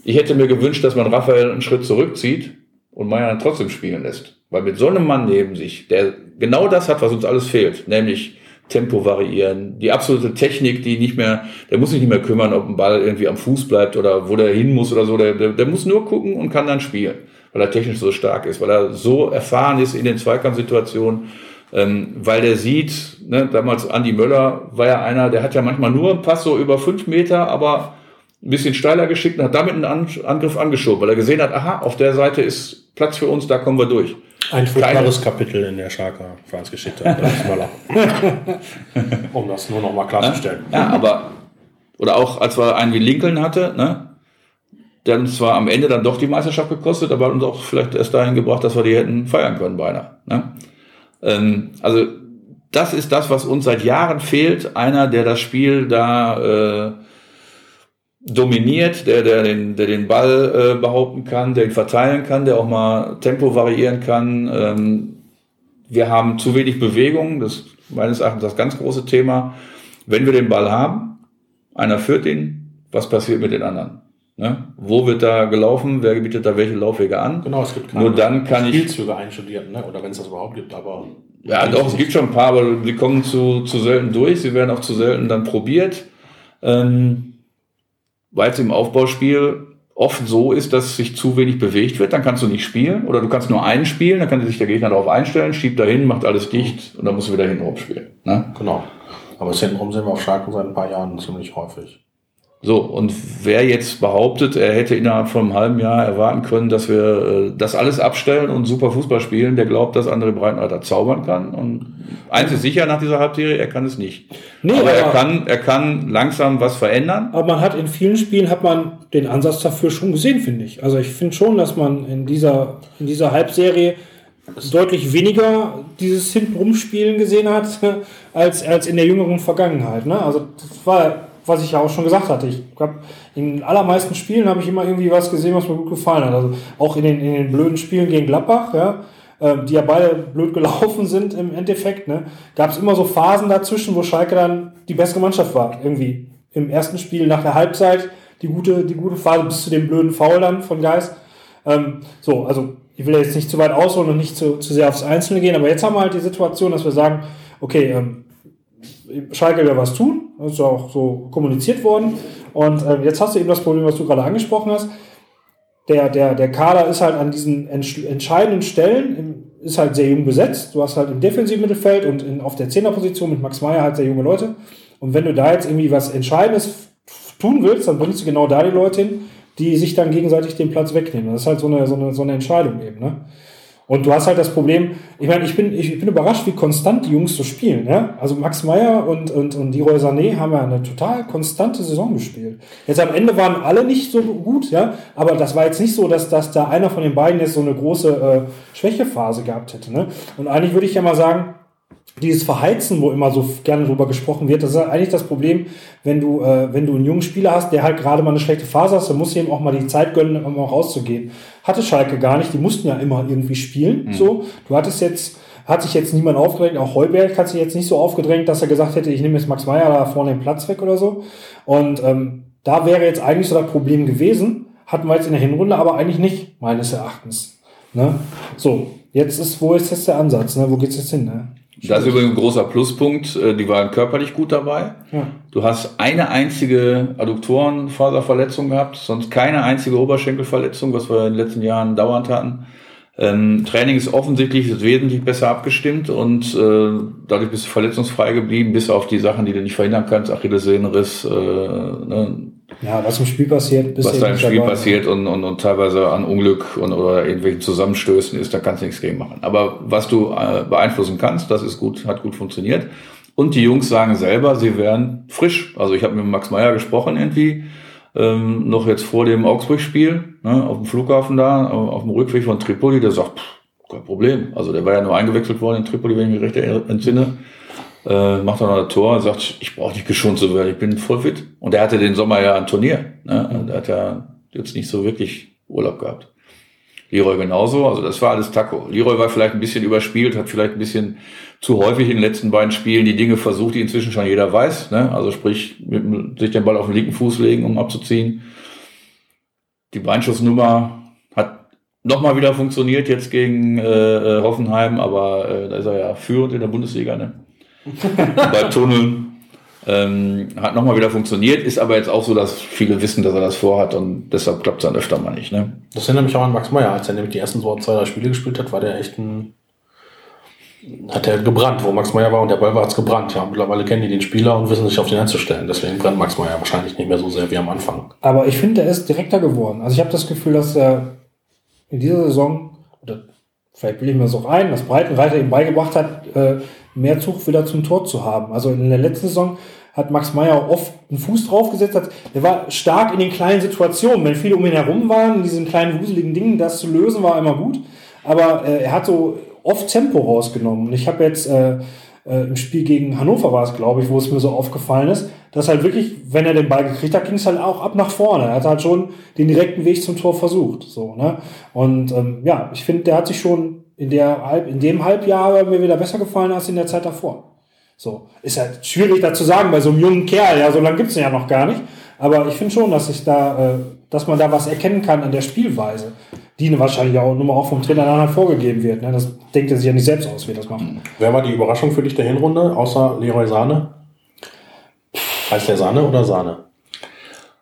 Ich hätte mir gewünscht, dass man Raphael einen Schritt zurückzieht und Meyer dann trotzdem spielen lässt. Weil mit so einem Mann neben sich, der genau das hat, was uns alles fehlt, nämlich Tempo variieren, die absolute Technik, die nicht mehr, der muss sich nicht mehr kümmern, ob ein Ball irgendwie am Fuß bleibt oder wo der hin muss oder so, der, der, der muss nur gucken und kann dann spielen, weil er technisch so stark ist, weil er so erfahren ist in den Zweikampfsituationen, ähm, weil der sieht, ne, damals Andy Möller war ja einer, der hat ja manchmal nur einen Pass so über fünf Meter, aber ein bisschen steiler geschickt und hat damit einen An Angriff angeschoben, weil er gesehen hat, aha, auf der Seite ist Platz für uns, da kommen wir durch. Ein furchtbares Kapitel in der Schalker Vereinsgeschichte. um das nur noch mal klarzustellen. Ja, aber, oder auch als wir einen wie Lincoln hatte, ne? Uns zwar am Ende dann doch die Meisterschaft gekostet, aber hat uns auch vielleicht erst dahin gebracht, dass wir die hätten feiern können beinahe. Ne? Ähm, also das ist das, was uns seit Jahren fehlt. Einer, der das Spiel da äh, dominiert, der, der, den, der den Ball äh, behaupten kann, der ihn verteilen kann, der auch mal Tempo variieren kann. Ähm, wir haben zu wenig Bewegung, das ist meines Erachtens das ganz große Thema. Wenn wir den Ball haben, einer führt ihn, was passiert mit den anderen? Ne? Wo wird da gelaufen? Wer bietet da welche Laufwege an? Genau, es gibt keine Nur dann kann ich Spielzüge einstudiert, ne? oder wenn es das überhaupt gibt, aber ja, doch, es gibt schon ein paar, aber die kommen zu, zu selten durch. Sie werden auch zu selten dann probiert. Ähm, weil es im Aufbauspiel oft so ist, dass sich zu wenig bewegt wird, dann kannst du nicht spielen. Oder du kannst nur einen spielen, dann kann sich der Gegner darauf einstellen, schiebt dahin, macht alles dicht und dann musst du wieder hintenrum spielen. Ne? Genau. Aber hintenrum sehen wir auf Schalke seit ein paar Jahren ziemlich häufig. So, und wer jetzt behauptet, er hätte innerhalb von einem halben Jahr erwarten können, dass wir äh, das alles abstellen und super Fußball spielen, der glaubt, dass André Breitenreiter zaubern kann. Und eins ist sicher nach dieser Halbserie, er kann es nicht. Nee, aber, aber er, kann, er kann langsam was verändern. Aber man hat in vielen Spielen hat man den Ansatz dafür schon gesehen, finde ich. Also ich finde schon, dass man in dieser, in dieser Halbserie deutlich weniger dieses Hintenrumspielen gesehen hat, als, als in der jüngeren Vergangenheit. Ne? Also das war was ich ja auch schon gesagt hatte. Ich habe in den allermeisten Spielen habe ich immer irgendwie was gesehen, was mir gut gefallen hat. Also auch in den, in den blöden Spielen gegen Gladbach, ja, äh, die ja beide blöd gelaufen sind im Endeffekt, ne, gab es immer so Phasen dazwischen, wo Schalke dann die bessere Mannschaft war. Irgendwie im ersten Spiel nach der Halbzeit die gute, die gute Phase bis zu dem blöden Foul dann von Geist. Ähm, so, also ich will jetzt nicht zu weit ausholen und nicht zu, zu sehr aufs Einzelne gehen, aber jetzt haben wir halt die Situation, dass wir sagen, okay, ähm, Schalke will was tun, das ist ja auch so kommuniziert worden. Und äh, jetzt hast du eben das Problem, was du gerade angesprochen hast. Der, der, der Kader ist halt an diesen entscheidenden Stellen, ist halt sehr jung besetzt. Du hast halt im defensiven Mittelfeld und in, auf der Zehnerposition mit Max Meyer halt sehr junge Leute. Und wenn du da jetzt irgendwie was Entscheidendes tun willst, dann bringst du genau da die Leute hin, die sich dann gegenseitig den Platz wegnehmen. Das ist halt so eine, so eine, so eine Entscheidung eben. Ne? Und du hast halt das Problem, ich meine, ich bin, ich bin überrascht, wie konstant die Jungs so spielen. Ja? Also Max Meyer und, und, und Leroy Sané haben ja eine total konstante Saison gespielt. Jetzt am Ende waren alle nicht so gut, ja, aber das war jetzt nicht so, dass, dass da einer von den beiden jetzt so eine große äh, Schwächephase gehabt hätte. Ne? Und eigentlich würde ich ja mal sagen, dieses Verheizen, wo immer so gerne drüber gesprochen wird, das ist eigentlich das Problem, wenn du, äh, wenn du einen jungen Spieler hast, der halt gerade mal eine schlechte Phase hast, dann musst du ihm auch mal die Zeit gönnen, um auch rauszugehen. Hatte Schalke gar nicht, die mussten ja immer irgendwie spielen. Mhm. So, du hattest jetzt, hat sich jetzt niemand aufgedrängt, auch Heuberg hat sich jetzt nicht so aufgedrängt, dass er gesagt hätte, ich nehme jetzt Max Meyer da vorne den Platz weg oder so. Und ähm, da wäre jetzt eigentlich so das Problem gewesen, hatten wir jetzt in der Hinrunde, aber eigentlich nicht, meines Erachtens. Ne? So, jetzt ist, wo ist jetzt der Ansatz? Ne? Wo geht's jetzt hin? Ne? Das ist übrigens ein großer Pluspunkt. Äh, die waren körperlich gut dabei. Ja. Du hast eine einzige Adduktorenfaserverletzung gehabt, sonst keine einzige Oberschenkelverletzung, was wir in den letzten Jahren dauernd hatten. Ähm, Training ist offensichtlich ist wesentlich besser abgestimmt und äh, dadurch bist du verletzungsfrei geblieben, bis auf die Sachen, die du nicht verhindern kannst, Achillessehnenriss, äh, ne, ja, was im Spiel passiert, was da im Spiel dabei. passiert und, und, und teilweise an Unglück und, oder irgendwelchen Zusammenstößen ist, da kannst du nichts gegen machen. Aber was du äh, beeinflussen kannst, das ist gut, hat gut funktioniert. Und die Jungs sagen selber, sie wären frisch. Also ich habe mit Max Meyer gesprochen irgendwie, ähm, noch jetzt vor dem Augsburg-Spiel, ne, auf dem Flughafen da, auf dem Rückweg von Tripoli, der sagt, pff, kein Problem. Also der war ja nur eingewechselt worden in Tripoli, wenn ich mich recht entsinne. Äh, macht dann noch ein Tor und sagt, ich brauche nicht geschont zu werden, ich bin voll fit. Und er hatte den Sommer ja ein Turnier. Ne? Er hat ja jetzt nicht so wirklich Urlaub gehabt. Leroy genauso, also das war alles Taco. Leroy war vielleicht ein bisschen überspielt, hat vielleicht ein bisschen zu häufig in den letzten beiden Spielen die Dinge versucht, die inzwischen schon jeder weiß. Ne? Also sprich, mit, sich den Ball auf den linken Fuß legen, um abzuziehen. Die Beinschussnummer hat nochmal wieder funktioniert jetzt gegen äh, äh, Hoffenheim, aber äh, da ist er ja führend in der Bundesliga. Ne? Bei Tunneln. Ähm, hat nochmal wieder funktioniert, ist aber jetzt auch so, dass viele wissen, dass er das vorhat und deshalb klappt es dann öfter mal nicht. Ne? Das erinnert mich auch an Max Meyer, als er nämlich die ersten so zwei, drei Spiele gespielt hat, war der echt ein. Hat er gebrannt, wo Max Meyer war und der Ball war jetzt gebrannt. Ja, mittlerweile kennen die den Spieler und wissen sich auf den einzustellen. Deswegen brennt Max Meyer wahrscheinlich nicht mehr so sehr wie am Anfang. Aber ich finde, er ist direkter geworden. Also ich habe das Gefühl, dass er in dieser Saison, oder vielleicht will ich mir das auch ein, dass Breitenreiter ihm beigebracht hat, äh, mehr Zug wieder zum Tor zu haben. Also in der letzten Saison hat Max Meyer oft einen Fuß draufgesetzt. Hat. Er war stark in den kleinen Situationen. Wenn viele um ihn herum waren, in diesen kleinen wuseligen Dingen, das zu lösen, war immer gut. Aber äh, er hat so oft Tempo rausgenommen. Und ich habe jetzt äh, äh, im Spiel gegen Hannover war es, glaube ich, wo es mir so aufgefallen ist, dass halt wirklich, wenn er den Ball gekriegt hat, ging es halt auch ab nach vorne. Er hat halt schon den direkten Weg zum Tor versucht. So, ne? Und ähm, ja, ich finde, der hat sich schon in, der, in dem Halbjahr mir wieder besser gefallen als in der Zeit davor. So, ist halt schwierig da zu sagen bei so einem jungen Kerl, ja, so lange gibt's ihn ja noch gar nicht. Aber ich finde schon, dass ich da, äh, dass man da was erkennen kann an der Spielweise, die wahrscheinlich auch nur auch vom Trainer dann vorgegeben wird. Ne? Das denkt er sich ja nicht selbst aus, wie das macht. Wer war die Überraschung für dich der Hinrunde, außer Leroy Sahne? Heißt der Sahne oder Sahne?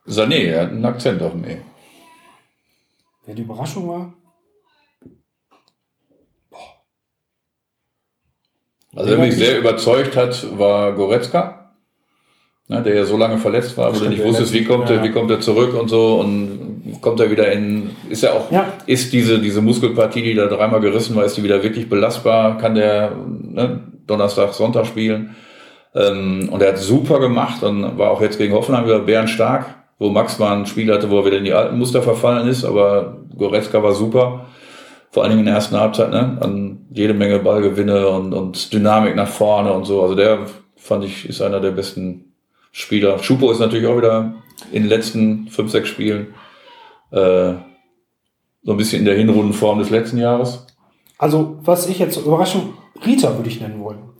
Sané, er hat einen Akzent auf dem E. Wer die Überraschung war? Also wer mich sehr überzeugt hat, war Goretzka, ne, der ja so lange verletzt war, wo du nicht wusstest, wie kommt, ja. er, wie kommt er zurück und so und kommt er wieder in, ist er auch, ja. ist diese, diese Muskelpartie, die da dreimal gerissen war, ist die wieder wirklich belastbar, kann der ne, Donnerstag, Sonntag spielen. Ähm, und er hat super gemacht und war auch jetzt gegen Hoffenheim wieder bärenstark, wo Max mal ein Spiel hatte, wo er wieder in die alten Muster verfallen ist, aber Goretzka war super vor allen Dingen in der ersten Halbzeit, ne, an jede Menge Ballgewinne und, und Dynamik nach vorne und so. Also der fand ich, ist einer der besten Spieler. Schupo ist natürlich auch wieder in den letzten fünf, sechs Spielen äh, so ein bisschen in der Hinrundenform des letzten Jahres. Also, was ich jetzt Überraschung, Rita würde ich nennen wollen.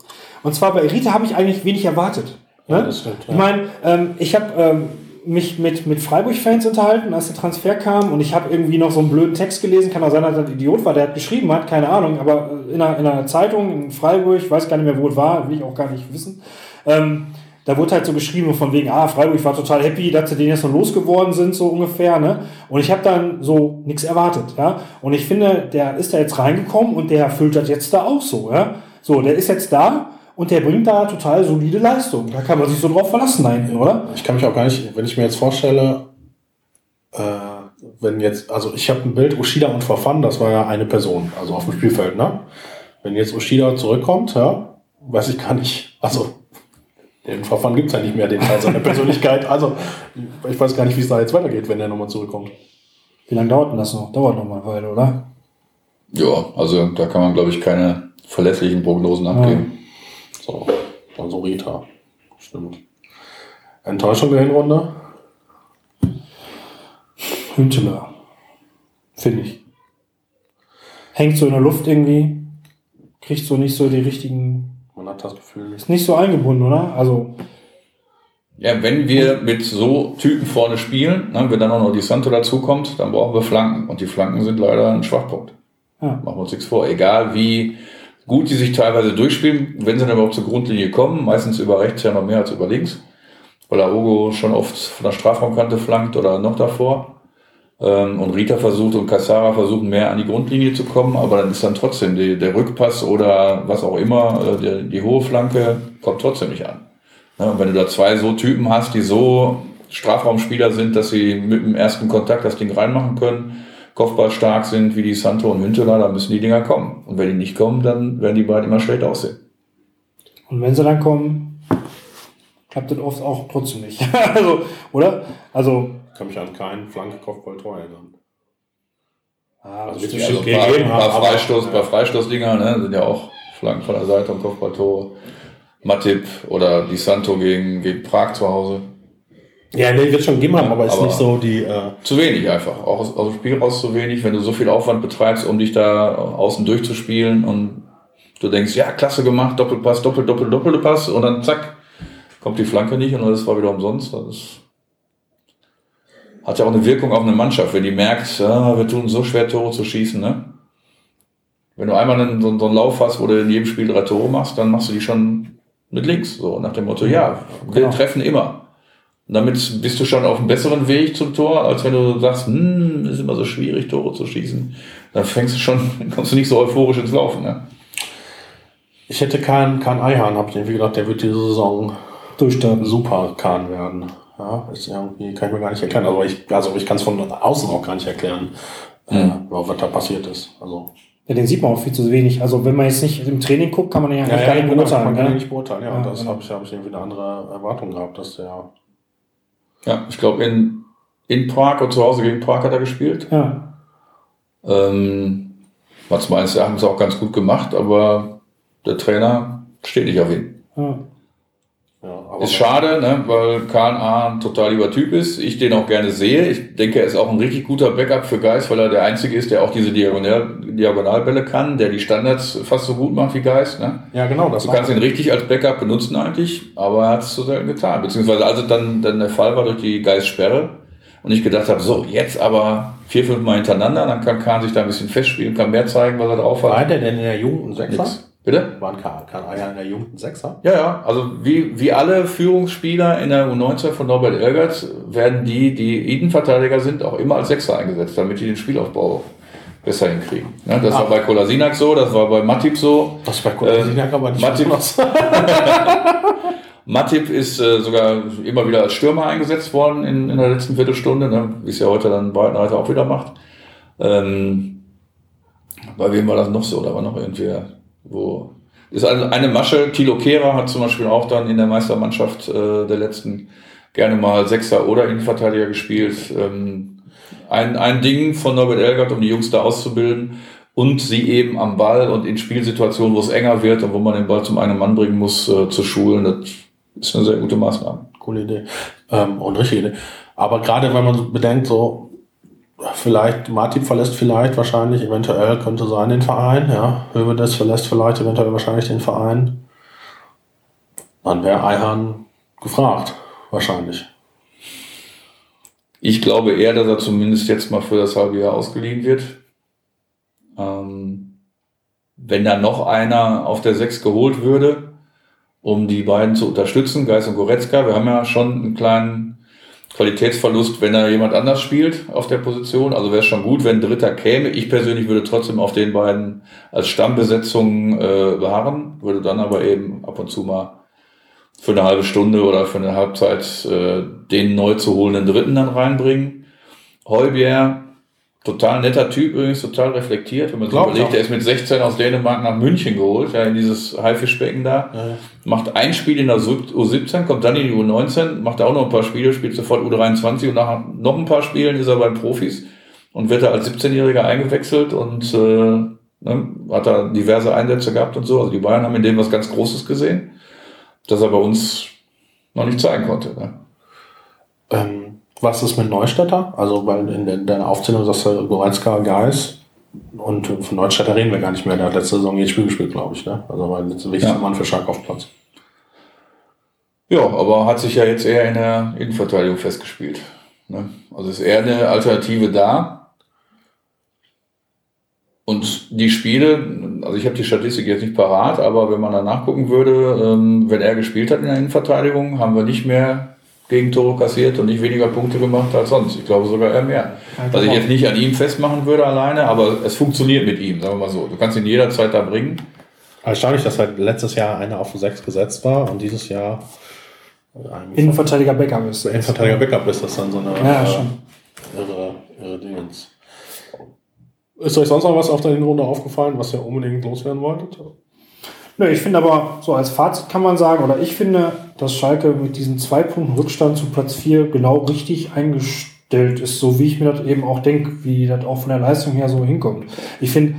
Und zwar bei Rita habe ich eigentlich wenig erwartet. Ne? Ja, stimmt, ja. Ich meine, ähm, ich habe ähm, mich mit, mit Freiburg-Fans unterhalten, als der Transfer kam und ich habe irgendwie noch so einen blöden Text gelesen, kann auch sein, dass er ein Idiot war, der hat geschrieben hat, keine Ahnung, aber in einer, in einer Zeitung in Freiburg, ich weiß gar nicht mehr, wo es war, will ich auch gar nicht wissen, ähm, da wurde halt so geschrieben von wegen, ah, Freiburg war total happy, dass sie den jetzt noch losgeworden sind, so ungefähr, ne? Und ich habe dann so nichts erwartet, ja? Und ich finde, der ist da jetzt reingekommen und der erfüllt das jetzt da auch so, ja? So, der ist jetzt da und der bringt da total solide Leistung. Da kann man sich so drauf verlassen da hinten, oder? Ich kann mich auch gar nicht, wenn ich mir jetzt vorstelle, äh, wenn jetzt, also ich habe ein Bild Ushida und Verfan, das war ja eine Person, also auf dem Spielfeld, ne? Wenn jetzt Ushida zurückkommt, ja, weiß ich gar nicht, also den Verfahren gibt es ja nicht mehr, den Teil seiner Persönlichkeit. Also ich weiß gar nicht, wie es da jetzt weitergeht, wenn der nochmal zurückkommt. Wie lange dauert denn das noch? Dauert noch mal eine Weile, oder? Ja, also da kann man, glaube ich, keine verlässlichen Prognosen abgeben. Ja. So, also Rita. Stimmt. Enttäuschung der Hinrunde? Hünteler. Finde ich. Hängt so in der Luft irgendwie. Kriegt so nicht so die richtigen. Man hat das Gefühl. Ist nicht so eingebunden, oder? Also. Ja, wenn wir mit so Typen vorne spielen, ne, wenn dann auch noch die Santo dazukommt, dann brauchen wir Flanken. Und die Flanken sind leider ein Schwachpunkt. Ja. Machen wir uns nichts vor. Egal wie gut, die sich teilweise durchspielen, wenn sie dann überhaupt zur Grundlinie kommen, meistens über rechts ja noch mehr als über links, weil Aogo schon oft von der Strafraumkante flankt oder noch davor. Ähm, und Rita versucht und Cassara versuchen mehr an die Grundlinie zu kommen, aber dann ist dann trotzdem die, der Rückpass oder was auch immer, äh, die, die hohe Flanke kommt trotzdem nicht an. und wenn du da zwei so Typen hast, die so Strafraumspieler sind, dass sie mit dem ersten Kontakt das Ding reinmachen können, Kopfball stark sind wie die Santo und Hünteler, dann müssen die Dinger kommen. Und wenn die nicht kommen, dann werden die beiden immer schlecht aussehen. Und wenn sie dann kommen, klappt das oft auch trotzdem nicht. also, oder? Also. Ich kann mich an keinen Flanke-Kopfball-Tor erinnern. Ah, also, also ein paar, paar, Freistoß, ja. paar Freistoßdinger, ne, sind ja auch Flanken von der Seite und Kopfballtore. Matip oder Di Santo gegen, gegen Prag zu Hause. Ja, nee, wird schon gegeben haben, aber ist Aber- nicht so die. Äh, Zu wenig einfach. Auch aus, aus dem Spiel raus zu wenig, wenn du so viel Aufwand betreibst, um dich da außen durchzuspielen und du denkst, ja, klasse gemacht, Doppelpass, Doppel, Doppel, Doppelpass und dann zack, kommt die Flanke nicht und das war wieder umsonst. Das ist, hat ja auch eine Wirkung auf eine Mannschaft, wenn die merkt, ah, wir tun so schwer, Tore zu schießen, ne? Wenn du einmal einen, so, so einen Lauf hast, wo du in jedem Spiel drei Tore machst, dann machst du die schon mit links. So nach dem Motto, ja, wir Genau. treffen immer. Damit bist du schon auf einem besseren Weg zum Tor, als wenn du sagst, hm, ist immer so schwierig, Tore zu schießen. Dann fängst du schon, kommst du nicht so euphorisch ins Laufen. Ne? ich hätte keinen kein Eihahn, habe ich irgendwie gedacht, der wird diese Saison Durchstarten. super Kahn werden. Ja, ist irgendwie, kann ich mir gar nicht erklären. Also ich, also ich kann es von außen auch gar nicht erklären, äh, was da passiert ist. Also, Ja, den sieht man auch viel zu wenig. Also wenn man jetzt nicht im Training guckt, kann man den ja, eigentlich gar nicht genau, beurteilen. man kann ihn ne? nicht beurteilen. Ja, Ja, und das genau. habe ich, hab ich irgendwie eine andere Erwartung gehabt, dass der. Ja, ich glaube, in, in Prag und zu Hause gegen Prag hat er gespielt. Ja. Ähm, es meines Erachtens auch ganz gut gemacht, aber der Trainer steht nicht auf ihn. ja. Aber Ist schade, ne, weil Kahn A ein total lieber Typ ist. Ich den auch gerne sehe. Ich denke, er ist auch ein richtig guter Backup für Geis, weil er der Einzige ist, der auch diese Diagonal Diagonalbälle kann, der die Standards fast so gut macht wie Geis. Ne? Ja, genau. Das Du kannst ihn richtig als Backup benutzen eigentlich, aber er hat es so selten getan. Beziehungsweise als es dann, dann der Fall war durch die Geis-Sperre und ich gedacht habe, so, jetzt aber vier, fünf Mal hintereinander, dann kann Kahn sich da ein bisschen festspielen, kann mehr zeigen, was er drauf war hat. der denn in der Jugend ein Sechser? Nix. Bitte? War ein Kahn, Kahn Eier in der Jugend ein Sechser? Ja, ja, also wie, wie alle Führungsspieler in der U19 von Norbert Elgert werden die, die Innenverteidiger sind, auch immer als Sechser eingesetzt, damit die den Spielaufbau besser hinkriegen. Ne, das war bei Kolasinac so, das war bei Matip so. Das war Kolasinac aber nicht Matip-. Matip ist äh, sogar immer wieder als Stürmer eingesetzt worden in, in der letzten Viertelstunde, ne, wie es ja heute dann Breitenreiter auch wieder macht. Ähm, bei wem war das noch so? Da war noch irgendwer, wo. Ist eine, eine Masche, Thilo Kehrer hat zum Beispiel auch dann in der Meistermannschaft äh, der letzten gerne mal Sechser oder Innenverteidiger gespielt. Ähm, ein, ein Ding von Norbert Elgert, um die Jungs da auszubilden und sie eben am Ball und in Spielsituationen, wo es enger wird und wo man den Ball zum einen Mann bringen muss, äh, zu schulen. Das ist eine sehr gute Maßnahme. Coole Idee. Ähm, und richtige Idee. Aber gerade wenn man bedenkt, so, vielleicht, Martin verlässt vielleicht wahrscheinlich, eventuell könnte sein den Verein, ja. Hövedes verlässt vielleicht eventuell wahrscheinlich den Verein. Dann wäre Eihahn gefragt, wahrscheinlich. Ich glaube eher, dass er zumindest jetzt mal für das halbe Jahr ausgeliehen wird. Ähm, wenn da noch einer auf der 6 geholt würde, um die beiden zu unterstützen, Geis und Goretzka, wir haben ja schon einen kleinen Qualitätsverlust, wenn da jemand anders spielt auf der Position. Also wäre es schon gut, wenn ein Dritter käme. Ich persönlich würde trotzdem auf den beiden als Stammbesetzung äh, beharren, würde dann aber eben ab und zu mal für eine halbe Stunde oder für eine Halbzeit äh, den neu zu holenden Dritten dann reinbringen. Heubier, total netter Typ übrigens, total reflektiert. Wenn man sich überlegt, auch. der ist mit 16 aus Dänemark nach München geholt, ja, in dieses Haifischbecken da. Macht ein Spiel in der U17, kommt dann in die U19, macht auch noch ein paar Spiele, spielt sofort U23 und nach noch ein paar Spielen ist er beim Profis und wird da als 17-Jähriger eingewechselt und äh, ne, hat da diverse Einsätze gehabt und so. Also die Bayern haben in dem was ganz Großes gesehen, das er bei uns noch nicht zeigen konnte. Ne? Ähm, was ist mit Neustädter? Also, weil in der, deiner Aufzählung sagst du Goretzka, Geis. Und von Neustädter reden wir gar nicht mehr. Der hat letzte Saison jedes Spiel gespielt, glaube ich. Ne? Also, weil der wichtigste Ja. Mann für Schalke auf Platz. Ja, aber hat sich ja jetzt eher in der Innenverteidigung festgespielt. Ne? Also ist eher eine Alternative da. Und die Spiele, also ich habe die Statistik jetzt nicht parat, aber wenn man da nachgucken würde, ähm, wenn er gespielt hat in der Innenverteidigung, haben wir nicht mehr Gegentore kassiert und nicht weniger Punkte gemacht als sonst. Ich glaube sogar eher mehr. Was ich jetzt nicht an ihm festmachen würde alleine, aber es funktioniert mit ihm, sagen wir mal so. Du kannst ihn jederzeit da bringen. Erstaunlich, dass halt letztes Jahr einer auf den 6 gesetzt war und dieses Jahr ein Innenverteidiger Backup ist. Innenverteidiger Backup ist das dann so eine Ja, äh, schon. irre, irre Dingens. Ist euch sonst noch was auf der Hinrunde aufgefallen, was ihr unbedingt loswerden wolltet? Nö, ich finde aber, so als Fazit kann man sagen, oder ich finde, dass Schalke mit diesen zwei Punkten Rückstand zu Platz 4 genau richtig eingestellt ist, so wie ich mir das eben auch denke, wie das auch von der Leistung her so hinkommt. Ich finde,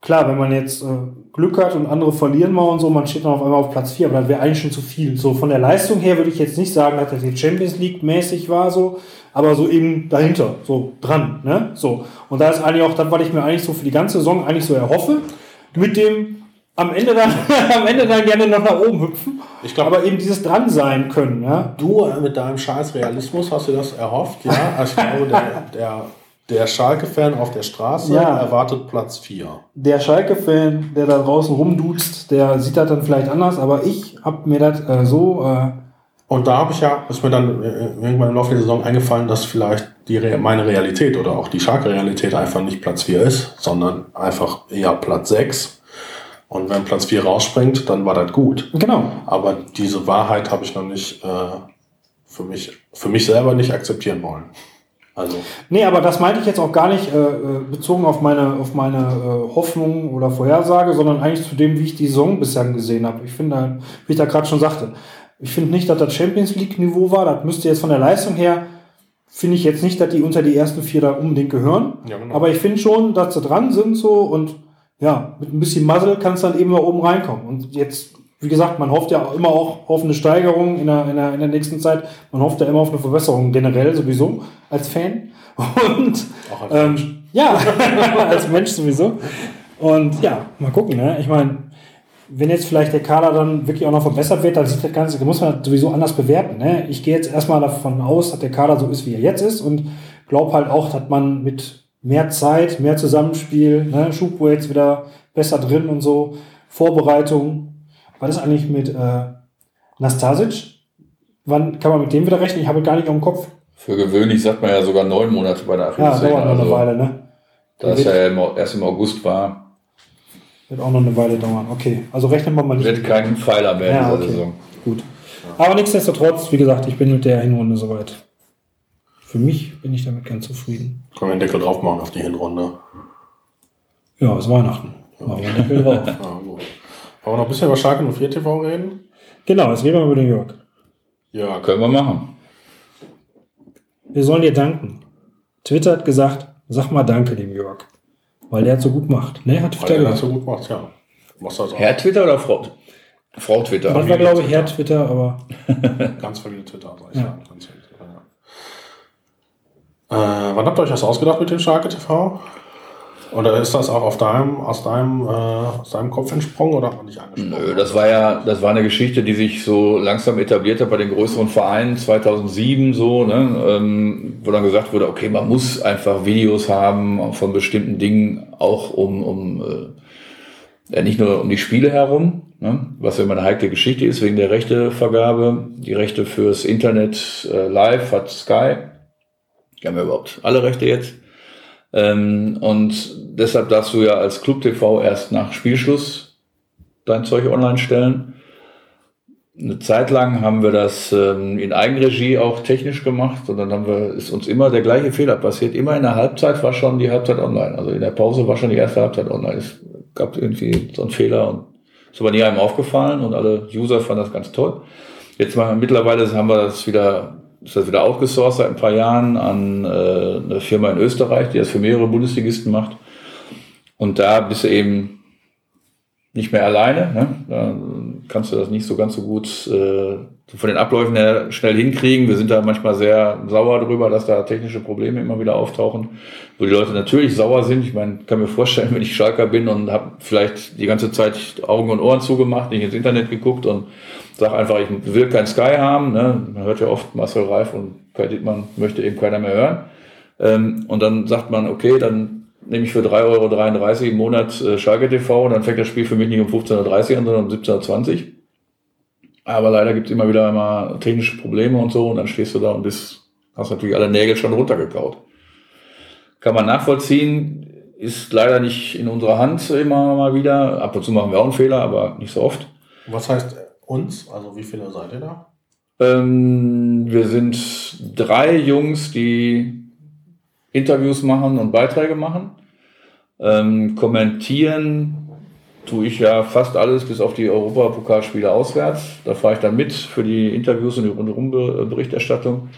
klar, wenn man jetzt äh, Glück hat und andere verlieren mal und so, man steht dann auf einmal auf Platz 4, aber das wäre eigentlich schon zu viel. So von der Leistung her würde ich jetzt nicht sagen, dass das jetzt Champions League mäßig war, so, aber so eben dahinter, so dran, ne? So. Und da ist eigentlich auch das, was ich mir eigentlich so für die ganze Saison eigentlich so erhoffe, mit dem am Ende dann, am Ende dann gerne noch nach oben hüpfen. Ich glaub- aber eben dieses dran sein können, ja. Du äh, mit deinem scheiß Realismus hast du das erhofft, ja? Also ich glaube, der, der, der Schalke-Fan auf der Straße Ja. erwartet Platz 4. der Schalke-Fan, der da draußen rumduzt, der sieht das dann vielleicht anders, aber ich habe mir das äh, so, äh, Und da habe ich ja, ist mir dann äh, irgendwann im Laufe der Saison eingefallen, dass vielleicht die Re meine Realität oder auch die Schalke-Realität einfach nicht Platz 4 ist, sondern einfach eher Platz 6. Und wenn Platz 4 rausspringt, dann war das gut. genau. Aber diese Wahrheit habe ich noch nicht äh, für, mich, für mich selber nicht akzeptieren wollen. Also, Nee, aber das meinte ich jetzt auch gar nicht äh, äh, bezogen auf meine, auf meine äh, Hoffnung oder Vorhersage, sondern eigentlich zu dem, wie ich die Saison bisher gesehen habe. Ich finde, wie ich da gerade schon sagte, ich finde nicht, dass das Champions League-Niveau war. Das müsste jetzt von der Leistung her, finde ich jetzt nicht, dass die unter die ersten vier da unbedingt gehören. Ja, genau. Aber ich finde schon, dass sie dran sind so und ja, mit ein bisschen Muzzle kann es dann eben da oben reinkommen. Und jetzt, wie gesagt, man hofft ja immer auch auf eine Steigerung in der, in der, in der nächsten Zeit. Man hofft ja immer auf eine Verbesserung generell sowieso als Fan. Und Auch als ähm, ja, als Mensch sowieso. Und ja, mal gucken. Ne? Ich meine, wenn jetzt vielleicht der Kader dann wirklich auch noch verbessert wird, dann sieht das Ganze, muss man sowieso anders bewerten. Ne? Ich gehe jetzt erstmal davon aus, dass der Kader so ist, wie er jetzt ist und glaube halt auch, dass man mit mehr Zeit, mehr Zusammenspiel, ne? Schubwo jetzt wieder besser drin und so, Vorbereitung. Was ist eigentlich mit äh, Nastasic? Wann kann man mit dem wieder rechnen? Ich habe gar nicht auf dem Kopf. Für gewöhnlich sagt man ja sogar neun Monate bei der Ja, Achillessehne. dauert noch eine also, Weile, ne? Da es ja erst im August war, Wird auch noch eine Weile dauern. Okay, also rechnen wir mal nicht. wird kein Pfeiler mehr in Ja, dieser okay. Saison. Gut. Aber nichtsdestotrotz, wie gesagt, ich bin mit der Hinrunde soweit. Für mich bin ich damit ganz zufrieden. können wir den Deckel drauf machen auf die Hinrunde. Ja, es ist Weihnachten. Machen wir den Deckel drauf. Ja, gut. Wollen wir noch ein bisschen über Schalke 04 TV reden? Genau, jetzt reden wir über den Jörg. Ja, Können wir machen. Wir sollen dir danken. Twitter hat gesagt, sag mal Danke dem Jörg. Weil der hat so gut macht. Ne, hat weil Twitter er das gesagt. so gut macht, ja. Machst das auch. Herr Twitter oder Frau? Frau Twitter. Das war, glaube ich, Herr Twitter, aber Ganz viele Twitter, sag ich sagen. Ganz ja. Äh, wann habt ihr euch das ausgedacht mit dem Schalke TV? Oder ist das auch auf deinem, aus, deinem, äh, aus deinem Kopf entsprungen oder hat man dich angesprochen? Nö, das war ja, das war eine Geschichte, die sich so langsam etabliert hat bei den größeren Vereinen 2007 so, ne, ähm, wo dann gesagt wurde, okay, man muss einfach Videos haben von bestimmten Dingen, auch um, um äh, nicht nur um die Spiele herum, ne, was immer eine heikle Geschichte ist wegen der Rechtevergabe. Die Rechte fürs Internet äh, live hat Sky. Die haben ja überhaupt alle Rechte jetzt. Ähm, und deshalb darfst du ja als Club TV erst nach Spielschluss dein Zeug online stellen. Eine Zeit lang haben wir das ähm, in Eigenregie auch technisch gemacht und dann haben wir, ist uns immer der gleiche Fehler passiert. Immer in der Halbzeit war schon die Halbzeit online. Also in der Pause war schon die erste Halbzeit online. Es gab irgendwie so einen Fehler und ist aber nie einem aufgefallen und alle User fanden das ganz toll. Jetzt mal mittlerweile haben wir das wieder, ist das wieder outgesourced seit ein paar Jahren an äh, eine Firma in Österreich, die das für mehrere Bundesligisten macht. Und da bist du eben nicht mehr alleine. Ne? Da kannst du das nicht so ganz so gut äh, von den Abläufen her schnell hinkriegen. Wir sind da manchmal sehr sauer drüber, dass da technische Probleme immer wieder auftauchen, wo die Leute natürlich sauer sind. Ich meine, kann mir vorstellen, wenn ich Schalker bin und habe vielleicht die ganze Zeit Augen und Ohren zugemacht, nicht ins Internet geguckt und sage einfach, ich will kein Sky haben. Ne? Man hört ja oft Marcel Reif und Kai Dittmann möchte eben keiner mehr hören. Ähm, und dann sagt man, okay, dann nehme ich für 3,33 Euro im Monat äh, Schalke TV und dann fängt das Spiel für mich nicht um 15.30 Uhr an, sondern um 17.20 Uhr. Aber leider gibt es immer wieder immer technische Probleme und so und dann stehst du da und bist, hast natürlich alle Nägel schon runtergekaut. Kann man nachvollziehen, ist leider nicht in unserer Hand immer mal wieder. Ab und zu machen wir auch einen Fehler, aber nicht so oft. Was heißt uns? Also wie viele seid ihr da? Ähm, wir sind drei Jungs, die Interviews machen und Beiträge machen. Ähm, kommentieren tue ich ja fast alles, bis auf die Europapokalspiele auswärts. Da fahre ich dann mit für die Interviews und die Rundum-Berichterstattung.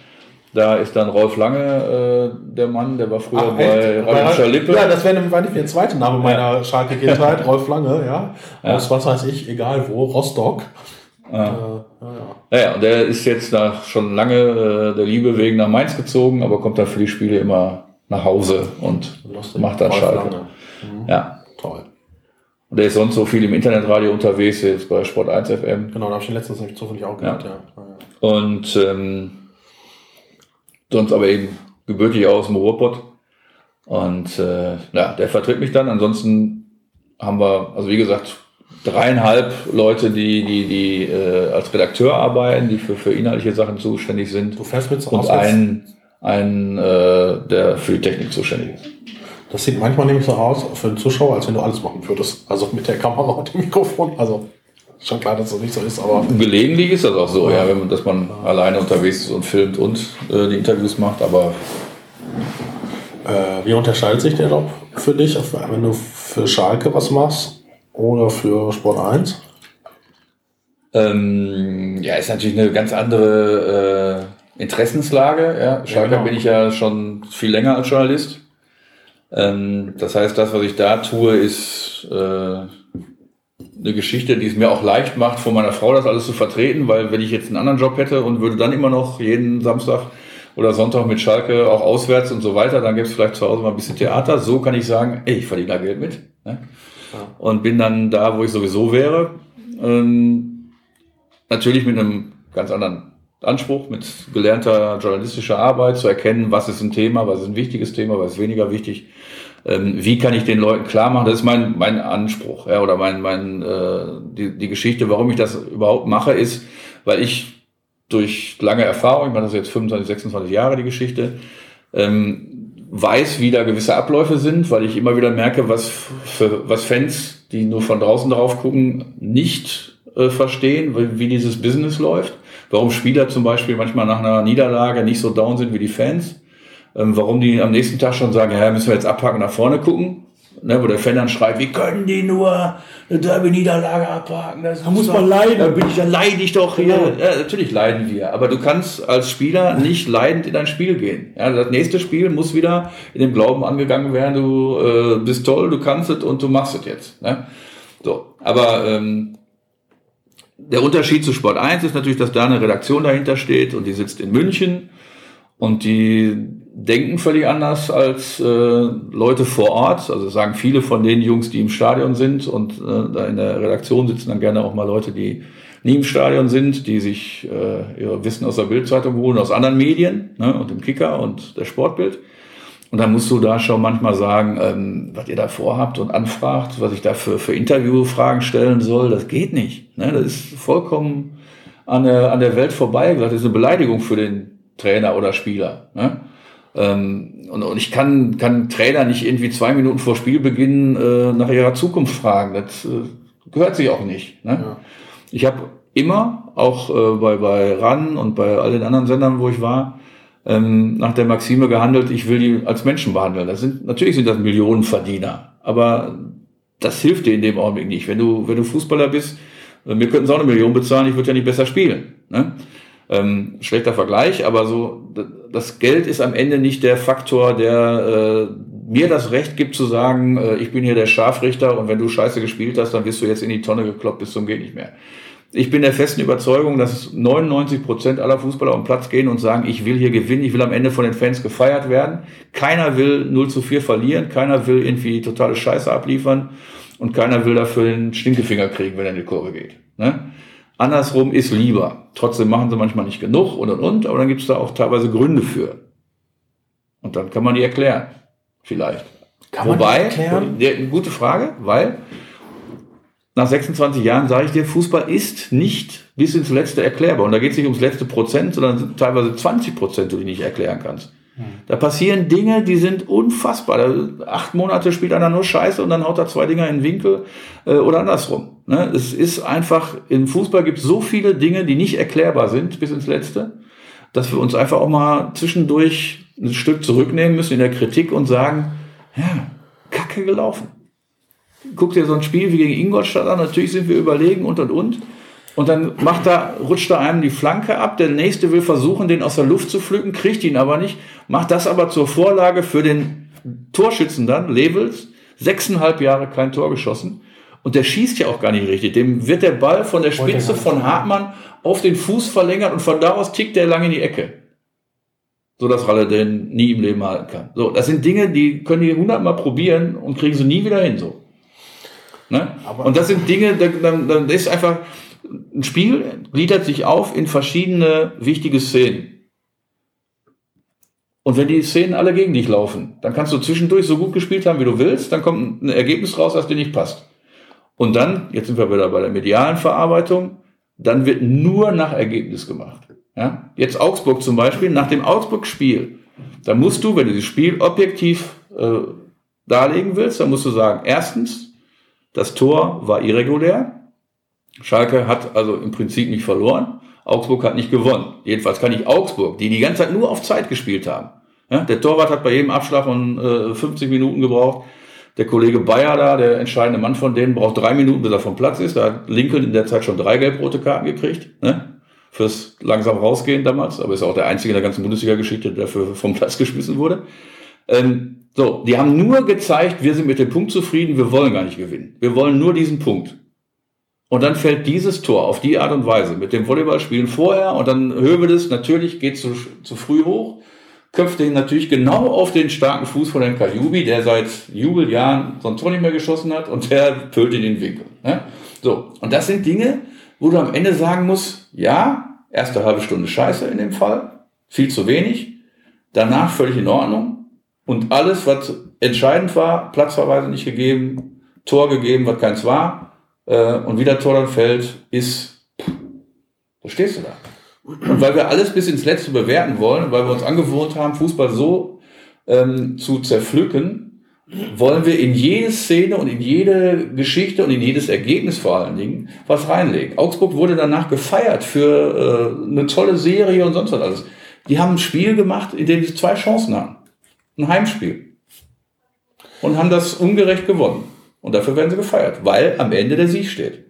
Da ist dann Rolf Lange äh, der Mann, der war früher Ach, bei echt? Radischer Lippe. Ja, das wäre war nicht der zweite Name meiner Schalke-Kindheit, Rolf Lange, ja. Aus was weiß ich, egal wo, Rostock. Äh, ja, ja. Naja, und der ist jetzt nach schon lange äh, der Liebe wegen nach Mainz gezogen, aber kommt dann für die Spiele immer nach Hause und Lustig. macht dann Rolf Schalke. Lange. Ja. Toll. Und der ist sonst so viel im Internetradio unterwegs, jetzt bei Sport 1 FM. Genau, da habe ich den letztens nämlich zufällig auch gehört, ja. ja. Und ähm, sonst aber eben gebürtig aus dem Ruhrpott. Und äh, ja, der vertritt mich dann. Ansonsten haben wir, also wie gesagt, dreieinhalb Leute, die, die, die äh, als Redakteur arbeiten, die für, für inhaltliche Sachen zuständig sind. Du fährst mit so Und einen, einen äh, der für die Technik zuständig ist. Das sieht manchmal nämlich so aus für den Zuschauer, als wenn du alles machen würdest. Also mit der Kamera und dem Mikrofon. Also schon klar, dass das nicht so ist, aber Gelegentlich ist das auch so, ja, wenn man, dass man alleine unterwegs ist und filmt und äh, die Interviews macht, aber äh, wie unterscheidet sich der Job für dich, wenn du für Schalke was machst oder für Sport 1? Ähm, ja, ist natürlich eine ganz andere äh, Interessenslage. Ja. Schalker genau. bin ich ja schon viel länger als Journalist. Ähm, das heißt, das, was ich da tue, ist äh, eine Geschichte, die es mir auch leicht macht, von meiner Frau das alles zu vertreten, weil wenn ich jetzt einen anderen Job hätte und würde dann immer noch jeden Samstag oder Sonntag mit Schalke auch auswärts und so weiter, dann gäbe es vielleicht zu Hause mal ein bisschen Theater. So kann ich sagen, ey, ich verdiene da Geld mit. Ne? Und bin dann da, wo ich sowieso wäre. Ähm, natürlich mit einem ganz anderen Anspruch, mit gelernter journalistischer Arbeit, zu erkennen, was ist ein Thema, was ist ein wichtiges Thema, was ist weniger wichtig. Ähm, wie kann ich den Leuten klar machen? Das ist mein, mein Anspruch, ja, oder mein, mein, äh, die, die Geschichte, warum ich das überhaupt mache, ist, weil ich durch lange Erfahrung, ich mache das jetzt 25, 26 Jahre, die Geschichte, ähm, weiß, wie da gewisse Abläufe sind, weil ich immer wieder merke, was für was Fans, die nur von draußen drauf gucken, nicht äh, verstehen, wie, wie dieses Business läuft. Warum Spieler zum Beispiel manchmal nach einer Niederlage nicht so down sind wie die Fans. Ähm, warum die am nächsten Tag schon sagen, ja, müssen wir jetzt abhaken, nach vorne gucken. Ne, wo der Fan dann schreit, wie können die nur eine Derby-Niederlage abhaken? Das Da muss man leiden. Da bin ich, dann leide ich doch hier. Genau. Ja, natürlich leiden wir. Aber du kannst als Spieler nicht leidend in ein Spiel gehen. Ja, das nächste Spiel muss wieder in dem Glauben angegangen werden, du äh, bist toll, du kannst es und du machst es jetzt. Ne? So, aber ähm, der Unterschied zu Sport 1 ist natürlich, dass da eine Redaktion dahinter steht und die sitzt in München und die denken völlig anders als äh, Leute vor Ort. Also sagen viele von den Jungs, die im Stadion sind und äh, da in der Redaktion sitzen dann gerne auch mal Leute, die nie im Stadion sind, die sich äh, ihre Wissen aus der Bildzeitung holen, aus anderen Medien ne, und dem Kicker und der Sportbild. Und dann musst du da schon manchmal sagen, ähm, was ihr da vorhabt und anfragt, was ich da für, für Interviewfragen stellen soll, das geht nicht. Ne? Das ist vollkommen an der, an der Welt vorbei. Das ist eine Beleidigung für den Trainer oder Spieler. Ne? Ähm, und, und ich kann, kann Trainer nicht irgendwie zwei Minuten vor Spielbeginn äh, nach ihrer Zukunft fragen. Das äh, gehört sich auch nicht. Ne? Ja. Ich habe immer, auch äh, bei, bei RAN und bei all den anderen Sendern, wo ich war, ähm, nach der Maxime gehandelt, ich will die als Menschen behandeln. Das sind, natürlich sind das Millionenverdiener, aber das hilft dir in dem Augenblick nicht. Wenn du, wenn du Fußballer bist, äh, mir könnten sie auch eine Million bezahlen, ich würde ja nicht besser spielen. Ne? Ähm, schlechter Vergleich, aber so, das Geld ist am Ende nicht der Faktor, der äh, mir das Recht gibt zu sagen, äh, ich bin hier der Scharfrichter und wenn du scheiße gespielt hast, dann wirst du jetzt in die Tonne gekloppt bis zum geht nicht mehr. Ich bin der festen Überzeugung, dass 99 Prozent aller Fußballer auf den Platz gehen und sagen, ich will hier gewinnen, ich will am Ende von den Fans gefeiert werden. Keiner will 0 zu 4 verlieren, keiner will irgendwie totale Scheiße abliefern und keiner will dafür den Stinkefinger kriegen, wenn er in die Kurve geht. Ne? Andersrum ist lieber. Trotzdem machen sie manchmal nicht genug und und und, aber dann gibt es da auch teilweise Gründe für. Und dann kann man die erklären. Vielleicht. Kann man Wobei, die erklären? Eine gute Frage, weil nach 26 Jahren sage ich dir, Fußball ist nicht bis ins Letzte erklärbar. Und da geht es nicht ums letzte Prozent, sondern teilweise 20 Prozent, die du nicht erklären kannst. Da passieren Dinge, die sind unfassbar. Da, acht Monate spielt einer nur Scheiße und dann haut er zwei Dinger in den Winkel äh, oder andersrum. Ne? Es ist einfach, im Fußball gibt es so viele Dinge, die nicht erklärbar sind bis ins Letzte, dass wir uns einfach auch mal zwischendurch ein Stück zurücknehmen müssen in der Kritik und sagen, ja, kacke gelaufen. Guck dir so ein Spiel wie gegen Ingolstadt an, natürlich sind wir überlegen und und und. Und dann macht da, rutscht da einem die Flanke ab, der nächste will versuchen, den aus der Luft zu pflücken, kriegt ihn aber nicht, macht das aber zur Vorlage für den Torschützen dann, Levels, sechseinhalb Jahre kein Tor geschossen. Und der schießt ja auch gar nicht richtig. Dem wird der Ball von der Spitze von Hartmann auf den Fuß verlängert und von da aus tickt er lange in die Ecke. So dass Ralle den nie im Leben halten kann. So, das sind Dinge, die können die hundertmal probieren und kriegen sie nie wieder hin, so. Ne? und das sind Dinge, da, da, da ist einfach, ein Spiel gliedert sich auf in verschiedene wichtige Szenen. Und wenn die Szenen alle gegen dich laufen, dann kannst du zwischendurch so gut gespielt haben, wie du willst, dann kommt ein Ergebnis raus, das dir nicht passt. Und dann, jetzt sind wir wieder bei der medialen Verarbeitung, dann wird nur nach Ergebnis gemacht. Ja? Jetzt Augsburg zum Beispiel, nach dem Augsburg-Spiel, da musst du, wenn du das Spiel objektiv äh, darlegen willst, dann musst du sagen, erstens, das Tor war irregulär. Schalke hat also im Prinzip nicht verloren. Augsburg hat nicht gewonnen. Jedenfalls kann ich Augsburg, die die ganze Zeit nur auf Zeit gespielt haben. Ja, der Torwart hat bei jedem Abschlag von äh, 50 Minuten gebraucht. Der Kollege Bayer da, der entscheidende Mann von denen, braucht drei Minuten, bis er vom Platz ist. Da hat Lincoln in der Zeit schon drei gelb-rote Karten gekriegt. Ne? Fürs langsam rausgehen damals. Aber ist auch der einzige in der ganzen Bundesliga-Geschichte, der für, vom Platz geschmissen wurde. Ähm, so, die haben nur gezeigt, wir sind mit dem Punkt zufrieden, wir wollen gar nicht gewinnen. Wir wollen nur diesen Punkt. Und dann fällt dieses Tor auf die Art und Weise mit dem Volleyballspielen vorher und dann Hövedes natürlich geht zu, zu früh hoch köpfte ihn natürlich genau auf den starken Fuß von Herrn Kajubi, der seit Jubeljahren so ein Tor nicht mehr geschossen hat und der pölt in den Winkel. Ne? So, und das sind Dinge, wo du am Ende sagen musst, ja, erste halbe Stunde scheiße in dem Fall, viel zu wenig, danach völlig in Ordnung und alles, was entscheidend war, Platzverweise nicht gegeben, Tor gegeben, was keins war, äh, und wie der Tor dann fällt, ist, pff, wo stehst du da? Und weil wir alles bis ins Letzte bewerten wollen, weil wir uns angewohnt haben, Fußball so ähm, zu zerpflücken, wollen wir in jede Szene und in jede Geschichte und in jedes Ergebnis vor allen Dingen was reinlegen. Augsburg wurde danach gefeiert für äh, eine tolle Serie und sonst was alles. Die haben ein Spiel gemacht, in dem sie zwei Chancen hatten. Ein Heimspiel. Und haben das ungerecht gewonnen. Und dafür werden sie gefeiert, weil am Ende der Sieg steht.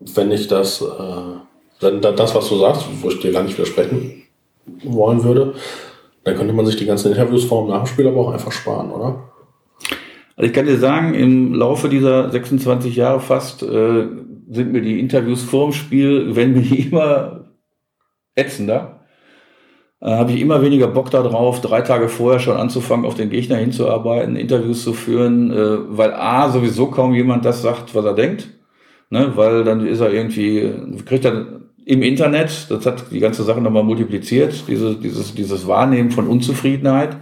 Wenn ich das äh dann, das, was du sagst, wo ich dir gar nicht widersprechen wollen würde, dann könnte man sich die ganzen Interviews vor dem Nachspiel aber auch einfach sparen, oder? Also ich kann dir sagen, im Laufe dieser 26 Jahre fast äh, sind mir die Interviews vor dem Spiel, wenn mir immer ätzender. Äh, Habe ich immer weniger Bock darauf, drei Tage vorher schon anzufangen, auf den Gegner hinzuarbeiten, Interviews zu führen, äh, weil A, sowieso kaum jemand das sagt, was er denkt. Ne, weil dann ist er irgendwie, kriegt er im Internet, das hat die ganze Sache nochmal multipliziert, diese, dieses, dieses Wahrnehmen von Unzufriedenheit, ja.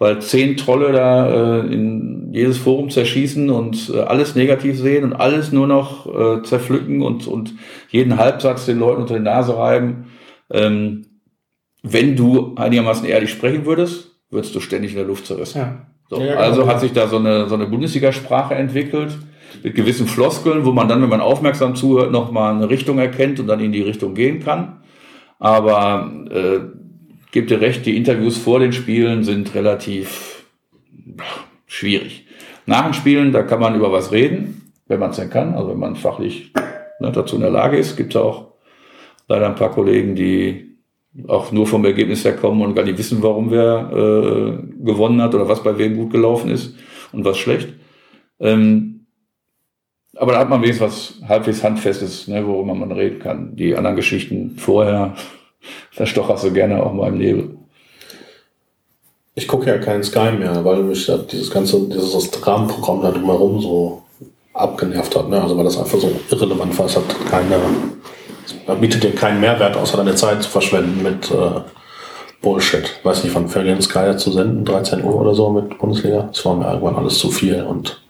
weil zehn Trolle da äh, in jedes Forum zerschießen und äh, alles negativ sehen und alles nur noch äh, zerpflücken und, und jeden Halbsatz den Leuten unter die Nase reiben. Ähm, wenn du einigermaßen ehrlich sprechen würdest, würdest du ständig in der Luft zerrissen. Ja. So, ja, also hat sich da so eine, so eine Bundesliga-Sprache entwickelt mit gewissen Floskeln, wo man dann, wenn man aufmerksam zuhört, nochmal eine Richtung erkennt und dann in die Richtung gehen kann. Aber äh, gebt ihr recht, die Interviews vor den Spielen sind relativ schwierig. Nach den Spielen, da kann man über was reden, wenn man es denn kann, also wenn man fachlich ne, dazu in der Lage ist. Gibt es auch leider ein paar Kollegen, die auch nur vom Ergebnis her kommen und gar nicht wissen, warum wer äh, gewonnen hat oder was bei wem gut gelaufen ist und was schlecht. Ähm, aber da hat man wenigstens was halbwegs Handfestes, ne, worüber man reden kann. Die anderen Geschichten vorher, da stocherst du gerne auch mal im Nebel. Ich gucke ja keinen Sky mehr, weil mich dieses ganze, dieses Rahmenprogramm da drumherum so abgenervt hat. Ne? Also weil das einfach so irrelevant war. Es hat keine, es bietet dir keinen Mehrwert, außer deine Zeit zu verschwenden mit äh, Bullshit. Weiß nicht, wann fängt Sky zu senden? 13 Uhr oder so mit Bundesliga? Das war mir irgendwann alles zu viel und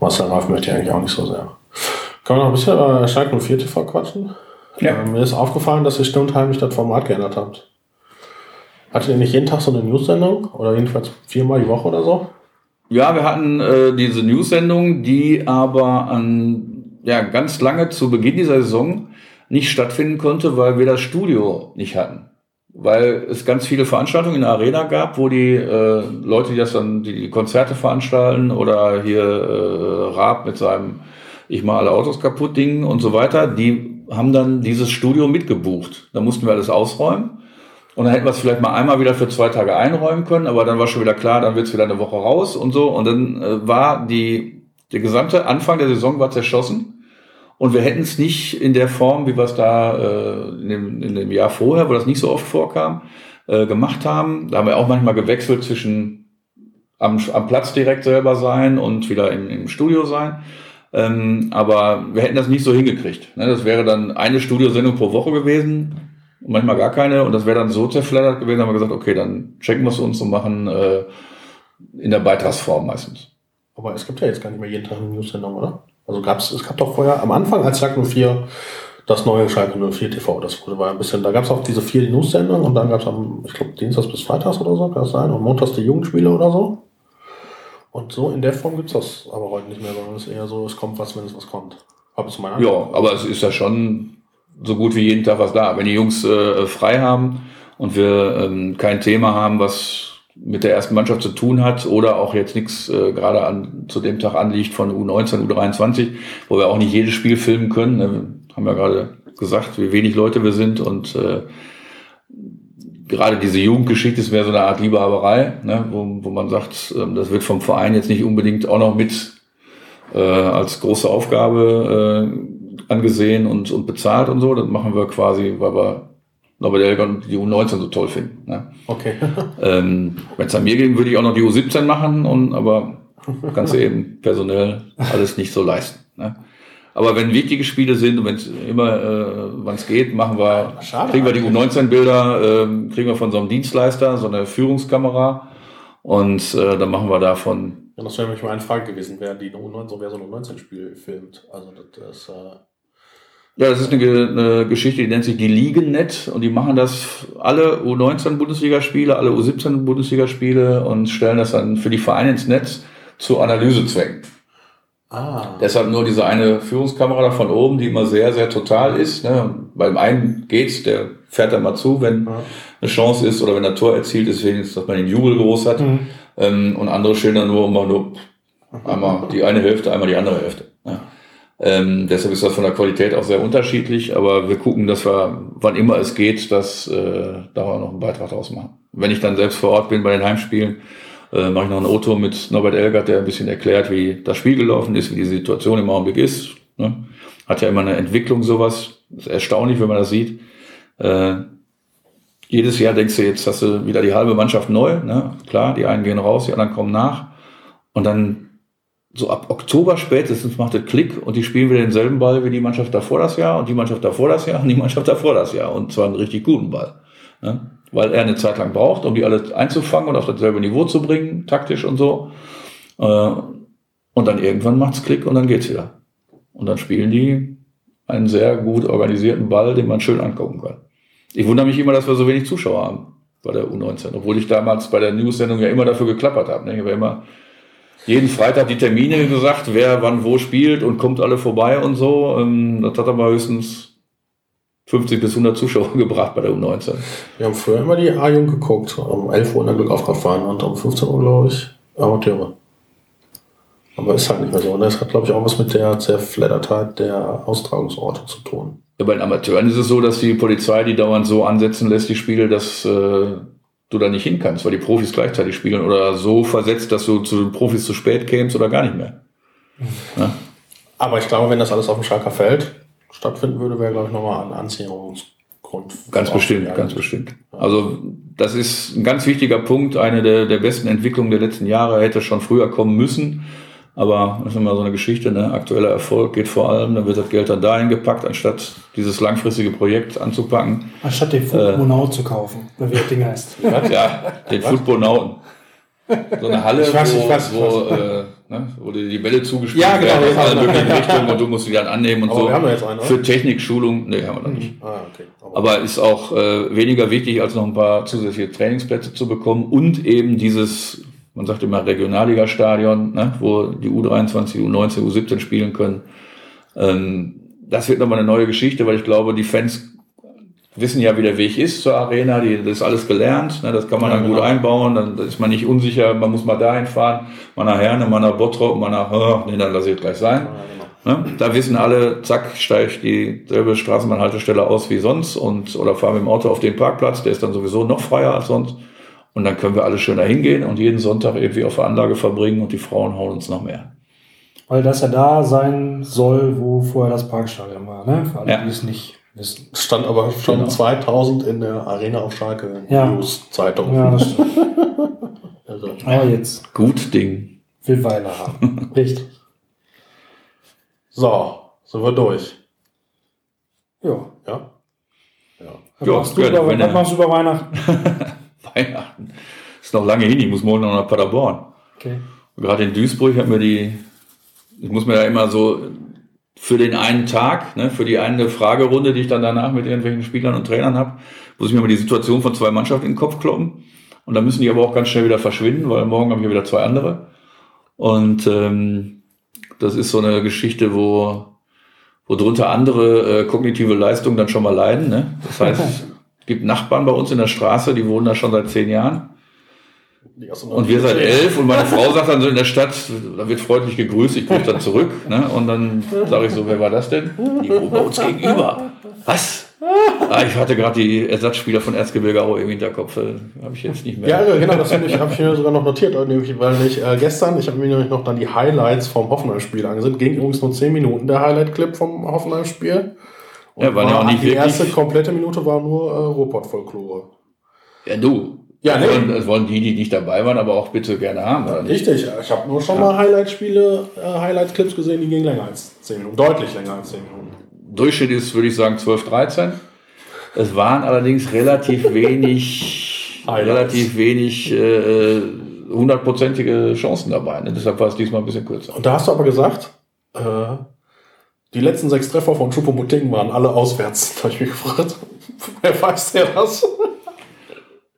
Marcel Reif möchte ich eigentlich auch nicht so sehr. Können wir noch ein bisschen über Schalke 04 TV quatschen? Ja. Äh, mir ist aufgefallen, dass ihr stundheimlich das Format geändert habt. Hattet ihr nicht jeden Tag so eine News-Sendung? Oder jedenfalls viermal die Woche oder so? Ja, wir hatten äh, diese News-Sendung, die aber an, ja, ganz lange zu Beginn dieser Saison nicht stattfinden konnte, weil wir das Studio nicht hatten weil es ganz viele Veranstaltungen in der Arena gab, wo die äh, Leute, die das dann, die, die Konzerte veranstalten oder hier äh, Raab mit seinem Ich mal alle Autos kaputt Ding und so weiter, die haben dann dieses Studio mitgebucht. Da mussten wir alles ausräumen. Und dann hätten wir es vielleicht mal einmal wieder für zwei Tage einräumen können, aber dann war schon wieder klar, dann wird es wieder eine Woche raus und so. Und dann äh, war die, der gesamte Anfang der Saison war zerschossen. Und wir hätten es nicht in der Form, wie wir es da äh, in, dem, in dem Jahr vorher, wo das nicht so oft vorkam, äh, gemacht haben. Da haben wir auch manchmal gewechselt zwischen am, am Platz direkt selber sein und wieder im, im Studio sein. Ähm, aber wir hätten das nicht so hingekriegt. Ne? Das wäre dann eine Studiosendung pro Woche gewesen manchmal gar keine. Und das wäre dann so zerfleddert gewesen, haben wir gesagt, okay, dann checken wir es uns und machen äh, in der Beitragsform meistens. Aber es gibt ja jetzt gar nicht mehr jeden Tag eine News-Sendung, oder? Also gab's, es gab doch vorher am Anfang als Schalke 04 das neue Schalke 04 TV. Das wurde war ein bisschen, da gab es auch diese vier News-Sendungen und dann gab es am, ich glaube, Dienstags bis Freitags oder so, kann das sein? Und montags die Jugendspiele oder so. Und so in der Form gibt's das aber heute nicht mehr, sondern es ist eher so, es kommt was, wenn es was kommt. Hab ich mal Ja, aber es ist ja schon so gut wie jeden Tag was da. Wenn die Jungs äh, frei haben und wir ähm, kein Thema haben, was mit der ersten Mannschaft zu tun hat oder auch jetzt nichts äh, gerade an, zu dem Tag anliegt von U19, U23, wo wir auch nicht jedes Spiel filmen können. Ne? Wir haben ja gerade gesagt, wie wenig Leute wir sind und äh, gerade diese Jugendgeschichte ist mehr so eine Art Liebehaberei, ne? wo, wo man sagt, äh, das wird vom Verein jetzt nicht unbedingt auch noch mit äh, als große Aufgabe äh, angesehen und, und bezahlt und so. Das machen wir quasi, weil wir Norbert die U19 so toll finden. Ne? Okay. ähm, Wenn es an mir ging, würde ich auch noch die U17 machen, und, aber kannst du eben personell alles nicht so leisten. Ne? Aber wenn wichtige Spiele sind und wenn es immer, äh, wann es geht, machen wir, Schade, kriegen wir die U19-Bilder, äh, kriegen wir von so einem Dienstleister, so eine Führungskamera und äh, dann machen wir davon. Ja, das wäre nämlich mal eine Frage gewesen, wer die U19, so wer so ein U19-Spiel filmt. Also das ist äh ja, das ist eine, eine, Geschichte, die nennt sich die Ligennet und die machen das alle U19-Bundesligaspiele, alle U17-Bundesligaspiele und stellen das dann für die Vereine ins Netz zu Analysezwecken. Ah. Deshalb nur diese eine Führungskamera da von oben, die immer sehr, sehr total ist. Ne? Beim einen geht's, der fährt dann mal zu, wenn ja. eine Chance ist oder wenn ein Tor erzielt ist, wenigstens, dass man den Jubel groß hat. Mhm. Ähm, und andere stehen dann nur immer nur einmal die eine Hälfte, einmal die andere Hälfte. Ähm, deshalb ist das von der Qualität auch sehr unterschiedlich, aber wir gucken, dass wir, wann immer es geht, dass äh, da auch noch einen Beitrag draus machen. Wenn ich dann selbst vor Ort bin bei den Heimspielen, äh, mache ich noch ein Auto mit Norbert Elgert, der ein bisschen erklärt, wie das Spiel gelaufen ist, wie die Situation im Augenblick ist. Ne? Hat ja immer eine Entwicklung sowas. Ist erstaunlich, wenn man das sieht. Äh, jedes Jahr denkst du, jetzt hast du wieder die halbe Mannschaft neu. Ne? Klar, die einen gehen raus, die anderen kommen nach. Und dann so ab Oktober spätestens macht es Klick und die spielen wieder denselben Ball wie die Mannschaft davor das Jahr und die Mannschaft davor das Jahr und die Mannschaft davor das Jahr und zwar einen richtig guten Ball. Ne? Weil er eine Zeit lang braucht, um die alle einzufangen und auf dasselbe Niveau zu bringen, taktisch und so. Äh, und dann irgendwann macht's Klick und dann geht's wieder. Und dann spielen die einen sehr gut organisierten Ball, den man schön angucken kann. Ich wundere mich immer, dass wir so wenig Zuschauer haben bei der U19, obwohl ich damals bei der News-Sendung ja immer dafür geklappert habe. Ne? Ich habe immer jeden Freitag die Termine gesagt, wer wann wo spielt und kommt alle vorbei und so. Ähm, das hat aber höchstens 50 bis 100 Zuschauer gebracht bei der U19. Wir haben früher immer die A-Jung geguckt, um 11 Uhr in der Glückaufkraftfahrt und um 15 Uhr, glaube ich, Amateure. Aber ist halt nicht mehr so. Und das hat, glaube ich, auch was mit der Zerfleddertheit der Austragungsorte zu tun. Ja, bei den Amateuren ist es so, dass die Polizei die dauernd so ansetzen lässt, die Spiele, dass äh, du da nicht hin kannst, weil die Profis gleichzeitig spielen oder so versetzt, dass du zu den Profis zu spät kämst oder gar nicht mehr. Ja. Aber ich glaube, wenn das alles auf dem Schalker Feld stattfinden würde, wäre, glaube ich, nochmal ein Anziehungsgrund. Ganz bestimmt, ganz bestimmt. Also das ist ein ganz wichtiger Punkt. Eine der, der besten Entwicklungen der letzten Jahre hätte schon früher kommen müssen. Aber das ist immer so eine Geschichte, ne? aktueller Erfolg geht vor allem, dann wird das Geld dann dahin gepackt, anstatt dieses langfristige Projekt anzupacken. Anstatt den Footbonaut äh, zu kaufen, oder wie das Ding heißt. ja, den Footbonauten. So eine Halle, weiß, wo, weiß, wo, äh, ne, wo dir die Bälle zugespielt ja, genau, werden aus allen möglichen Richtungen und du musst die dann annehmen und Aber so. Wir haben jetzt einen, Für Technikschulung, nee, haben wir noch nicht. Ah, okay. Aber, Aber ist auch äh, weniger wichtig, als noch ein paar zusätzliche Trainingsplätze zu bekommen und eben dieses man sagt immer Regionalliga-Stadion, ne, wo die U23, U19, U17 spielen können. Ähm, das wird nochmal eine neue Geschichte, weil ich glaube, die Fans wissen ja, wie der Weg ist zur Arena, die, das ist alles gelernt, ne, das kann man ja, dann genau. gut einbauen, dann ist man nicht unsicher, man muss mal dahin fahren, mal nach Herne, mal nach Bottrop, mal nach, oh, nee, dann lasse ich gleich sein. Ja, genau. Ne? Da wissen alle, zack, steige ich dieselbe Straßenbahnhaltestelle aus wie sonst und oder fahre mit dem Auto auf den Parkplatz, der ist dann sowieso noch freier als sonst. Und dann können wir alle schön da hingehen und jeden Sonntag irgendwie auf der Anlage verbringen und die Frauen hauen uns noch mehr. Weil das ja da sein soll, wo vorher das Parkstadion war, ne? Für alle, Ja. die es nicht wissen. Stand aber schon Genau. 2000 in der Arena auf Schalke Ja. News-Zeitung. Ja, das stimmt. Also, Aber jetzt Gut Ding. will Weiler haben. Richtig. so, sind wir durch. Ja. Ja. Ja. Was, Ja, machst, du über, was machst du über Weihnachten? Weihnachten. Ist noch lange hin, ich muss morgen noch nach Paderborn. Okay. Gerade in Duisburg hat mir die, ich muss mir da immer so für den einen Tag, ne, für die eine Fragerunde, die ich dann danach mit irgendwelchen Spielern und Trainern habe, muss ich mir mal die Situation von zwei Mannschaften in den Kopf kloppen. Und dann müssen die aber auch ganz schnell wieder verschwinden, weil morgen habe ich ja wieder zwei andere. Und ähm, das ist so eine Geschichte, wo, wo drunter andere äh, kognitive Leistungen dann schon mal leiden. Ne? Das heißt, gibt Nachbarn bei uns in der Straße, die wohnen da schon seit zehn Jahren. Und wir seit elf und meine Frau sagt dann so in der Stadt, da wird freundlich gegrüßt, ich grüße dann zurück. Ne? Und dann sage ich so, wer war das denn? Die wohnen bei uns gegenüber. Was? Ah, ich hatte gerade die Ersatzspieler von Erzgebirge auch im Hinterkopf. äh, Habe ich jetzt nicht mehr. Ja, ja, genau, das habe ich, hab ich mir sogar noch notiert, nämlich, weil ich äh, gestern, ich habe mir nämlich noch dann die Highlights vom Hoffenheim-Spiel angesehen. Ging übrigens nur 10 Minuten der Highlight-Clip vom Hoffenheim-Spiel. Und Ja, waren ja auch nicht die wirklich- erste komplette Minute war nur äh, Ruhrpott-Folklore. Ja, du. Ja, das, nee. wollen, das wollen die, die nicht dabei waren, aber auch bitte gerne haben. Oder nicht? Richtig, ich habe nur schon mal Highlight-Spiele, äh, Highlight-Clips gesehen, die gingen länger als 10 Minuten. Deutlich länger als 10 Minuten. Durchschnitt ist, würde ich sagen, 12, 13. Es waren allerdings relativ wenig, relativ wenig äh, hundertprozentige Chancen dabei. Ne? Deshalb war es diesmal ein bisschen kürzer. Und da hast du aber gesagt, äh, die letzten sechs Treffer von Choupo-Moting waren alle auswärts. Da habe ich mich gefragt, wer weiß der das?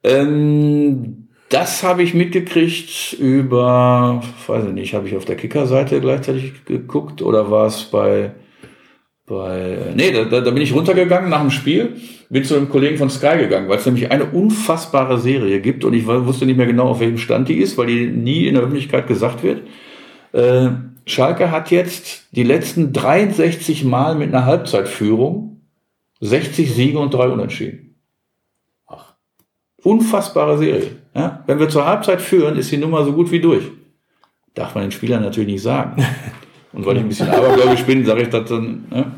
Ähm, das habe ich mitgekriegt über, weiß ich nicht, habe ich auf der Kicker-Seite gleichzeitig geguckt oder war es bei, bei, nee, da, da bin ich runtergegangen nach dem Spiel, bin zu einem Kollegen von Sky gegangen, weil es nämlich eine unfassbare Serie gibt und ich wusste nicht mehr genau, auf welchem Stand die ist, weil die nie in der Öffentlichkeit gesagt wird. Äh, Schalke hat jetzt die letzten 63 Mal mit einer Halbzeitführung 60 Siege und drei Unentschieden. Unfassbare Serie. Ja? Wenn wir zur Halbzeit führen, ist die Nummer so gut wie durch. Darf man den Spielern natürlich nicht sagen. Und weil ich ein bisschen abergläubisch bin, sage ich das dann ne?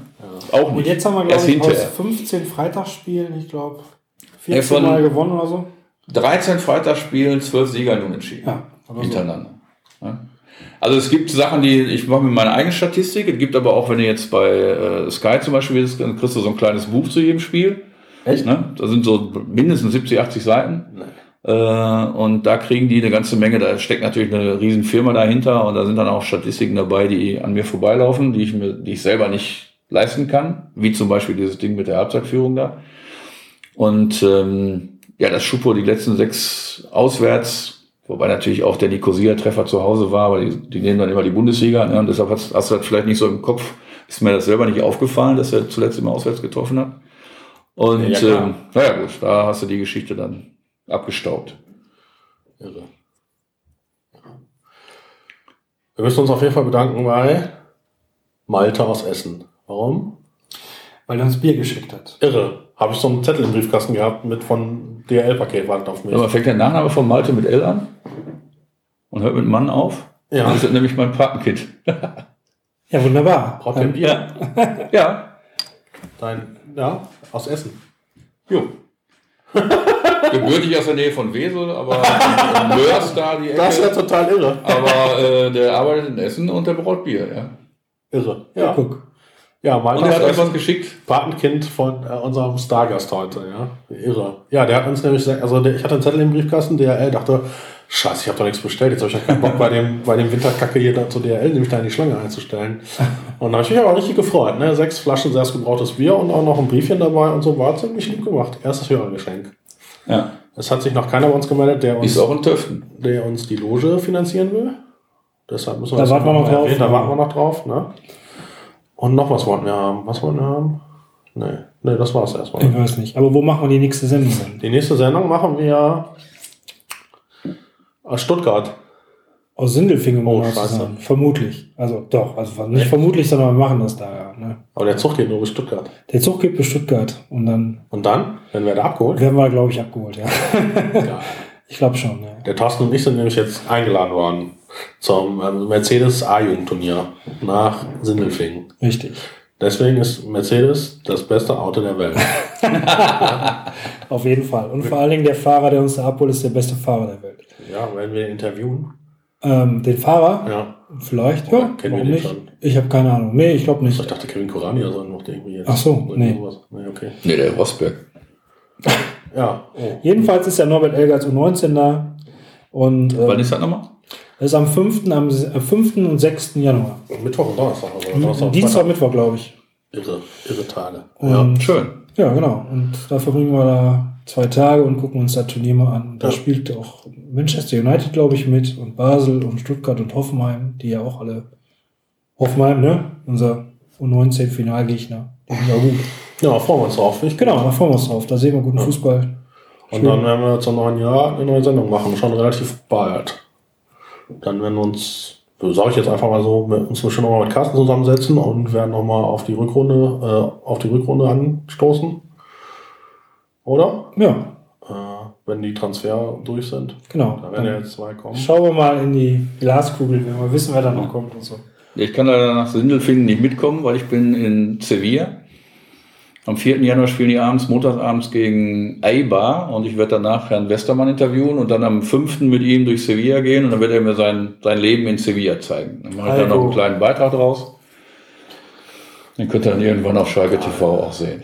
auch Und nicht. jetzt haben wir, glaube ich, aus hinterher. 15 Freitagsspielen, ich glaube, Ja, 14 von- Mal gewonnen oder so. 13 Freitagsspielen, 12 Sieger und Unentschieden. Ja, oder so. hintereinander. Ja. Also es gibt Sachen, die ich mache mir meine eigene Statistik. Es gibt aber auch, wenn du jetzt bei äh, Sky zum Beispiel bist, dann kriegst du so ein kleines Buch zu jedem Spiel. Echt? Ne? Da sind so mindestens 70, 80 Seiten. Äh, und da kriegen die eine ganze Menge. Da steckt natürlich eine riesen Firma dahinter und da sind dann auch Statistiken dabei, die an mir vorbeilaufen, die ich mir, die ich selber nicht leisten kann, wie zum Beispiel dieses Ding mit der Halbzeitführung da. Und ähm, ja, das Schupo die letzten sechs auswärts, wobei natürlich auch der Nicosia-Treffer zu Hause war, aber die, die nehmen dann immer die Bundesliga. Ne? Und deshalb hast, hast du das vielleicht nicht so im Kopf, ist mir das selber nicht aufgefallen, dass er zuletzt immer auswärts getroffen hat. Und Ja, ähm, naja gut, da hast du die Geschichte dann abgestaubt. Irre. Wir müssen uns auf jeden Fall bedanken bei Malte aus Essen. Warum? Weil er uns Bier geschickt hat. Irre. Habe ich so einen Zettel im Briefkasten gehabt mit von DHL-Paket wartet auf mich. Aber fängt der Nachname von Malte mit L an und hört mit Mann auf. Ja. Das ist nämlich mein Patenkind. Ja, wunderbar. Braucht ihr ein Bier? ja. Dein, ja, aus Essen. Jo. Gebürtig aus der Nähe von Wesel, aber Mörs da die Ecke. Das ist ja total irre. aber äh, der arbeitet in Essen und der braut Bier, ja. Irre. Ja, Ja, guck. Ja Malte hat euch was geschickt. Patenkind von äh, unserem Stargast heute, ja. Irre. Ja, der hat uns nämlich, gesagt- also der, ich hatte einen Zettel im Briefkasten, DHL, dachte, scheiße, ich habe doch nichts bestellt, jetzt habe ich ja keinen Bock bei dem, bei dem Winterkacke hier da zu DHL, nämlich da in die Schlange einzustellen. Und da habe ich mich aber richtig gefreut, ne? Sechs Flaschen selbstgebrautes Bier und auch noch ein Briefchen dabei und so, war ziemlich lieb gemacht. Erstes Hörergeschenk. Ja. Es hat sich noch keiner bei uns gemeldet, der uns, der uns die Loge finanzieren will. Deshalb müssen wir Da warten wir noch drauf. Da warten wir noch drauf, ne? Und noch was wollten wir haben. Was wollten wir haben? Nee, nee, das war's erstmal. Ich weiß nicht. Aber wo machen wir die nächste Sendung? Die nächste Sendung machen wir aus Stuttgart. Aus Sindelfingen, Oh. Vermutlich. Also doch, also nicht vermutlich, sondern wir machen das da. ja, Ne? Aber der Zug geht nur bis Stuttgart. Der Zug geht bis Stuttgart und dann Und dann, wenn wir da abgeholt? werden wir, glaube ich, abgeholt. Ja. Geil. Ich glaube schon. Ja. Der Thorsten und ich sind nämlich jetzt eingeladen worden zum ähm, Mercedes A-Jugendturnier nach Sindelfingen. Richtig. Deswegen ist Mercedes das beste Auto der Welt. Auf jeden Fall. Und vor allen Dingen der Fahrer, der uns da abholt, ist der beste Fahrer der Welt. Ja, wenn wir ihn interviewen. Ähm, den Fahrer? Ja. Vielleicht, ja. kennen wir den nicht? schon? Ich habe keine Ahnung. Nee, ich glaube Ich nicht. dachte, Kevin Kurani oder so noch irgendwie jetzt. Ach so, nee. sowas. Nee, okay. Nee, der Rosberg. Ja, oh. Jedenfalls ist der Norbert Elger zu 19 da. Und Wann ähm, ist das nochmal? Das ist am 5. Am, am 5. und 6. Januar. Mittwoch und Donnerstag. Also Donnerstag und Dienstag, Freitag. Mittwoch, glaube ich. Irre, irre Tage. Und Schön. Ja, genau. Und da verbringen wir da zwei Tage und gucken uns das Turnier mal an. Und da Ja. spielt auch Manchester United, glaube ich, mit und Basel und Stuttgart und Hoffenheim, die ja auch alle Hoffenheim, ne? Unser U19-Finalgegner. Die sind ja gut. Ja, freuen wir uns drauf. Ich Genau, da freuen wir uns drauf. Da sehen wir guten Fußball. Und dann werden wir zum neuen Jahr eine neue Sendung machen, schon relativ bald. Dann werden wir uns, sage ich jetzt einfach mal so, mit uns bestimmt nochmal mit Carsten zusammensetzen und werden nochmal auf die Rückrunde, äh, auf die Rückrunde anstoßen. Oder? Ja, Äh, wenn die Transfer durch sind. genau. Da werden ja jetzt zwei kommen. schauen wir mal in die Glaskugel, wenn wir wissen, wer da noch kommt und so. Ich kann leider nach Sindelfingen nicht mitkommen, weil ich bin in Sevilla. Am 4. Januar spielen die abends, montagsabends gegen Eibar und ich werde danach Herrn Westermann interviewen und dann am 5. mit ihm durch Sevilla gehen und dann wird er mir sein, sein Leben in Sevilla zeigen. Dann mache ich dann noch einen Also. kleinen Beitrag draus. Den könnt ihr dann irgendwann auf Schalke TV auch sehen.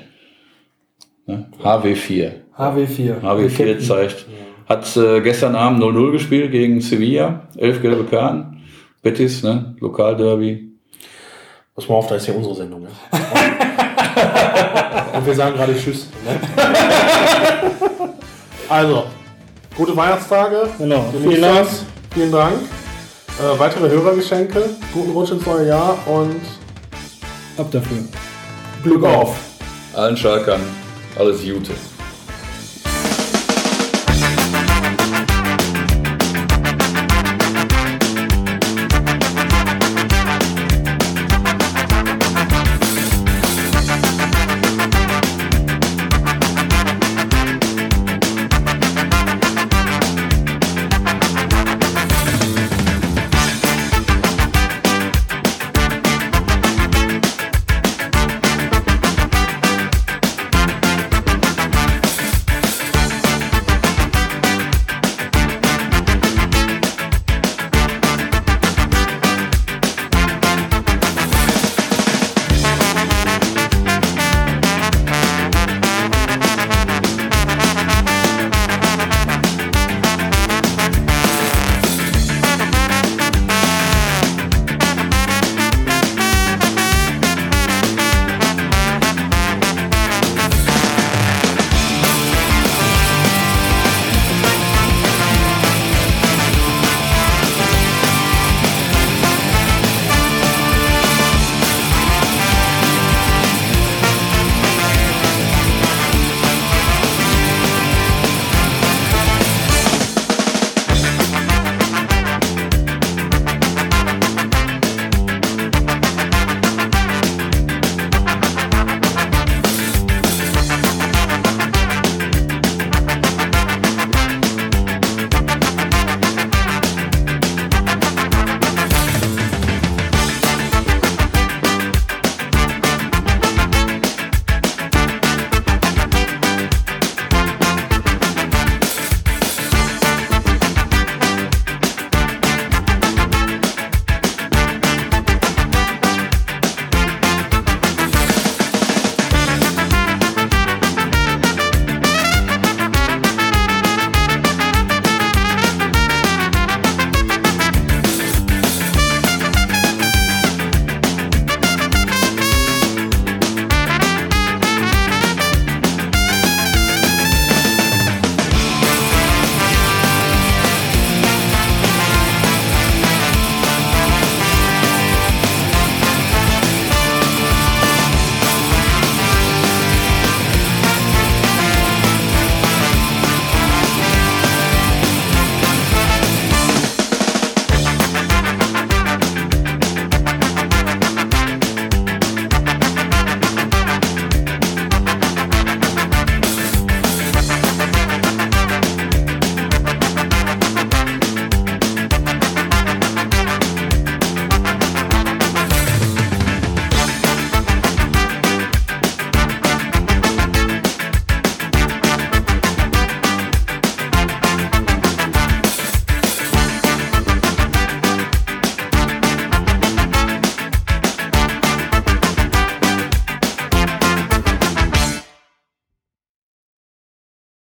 Ne? HW4. HW4. HW4 zeigt. Hat äh, gestern Abend 0-0 gespielt gegen Sevilla. Elf gelbe Karten. Betis, ne? Lokalderby. Pass mal auf, da ist ja unsere Sendung. Ja? und wir sagen gerade Tschüss. Ne? also, gute Weihnachtstage. Genau. Vielen Dank. Vielen Dank. Äh, weitere Hörergeschenke. Guten Rutsch ins neue Jahr und Ab dafür. Glück auf. Allen Schalkern alles Gute.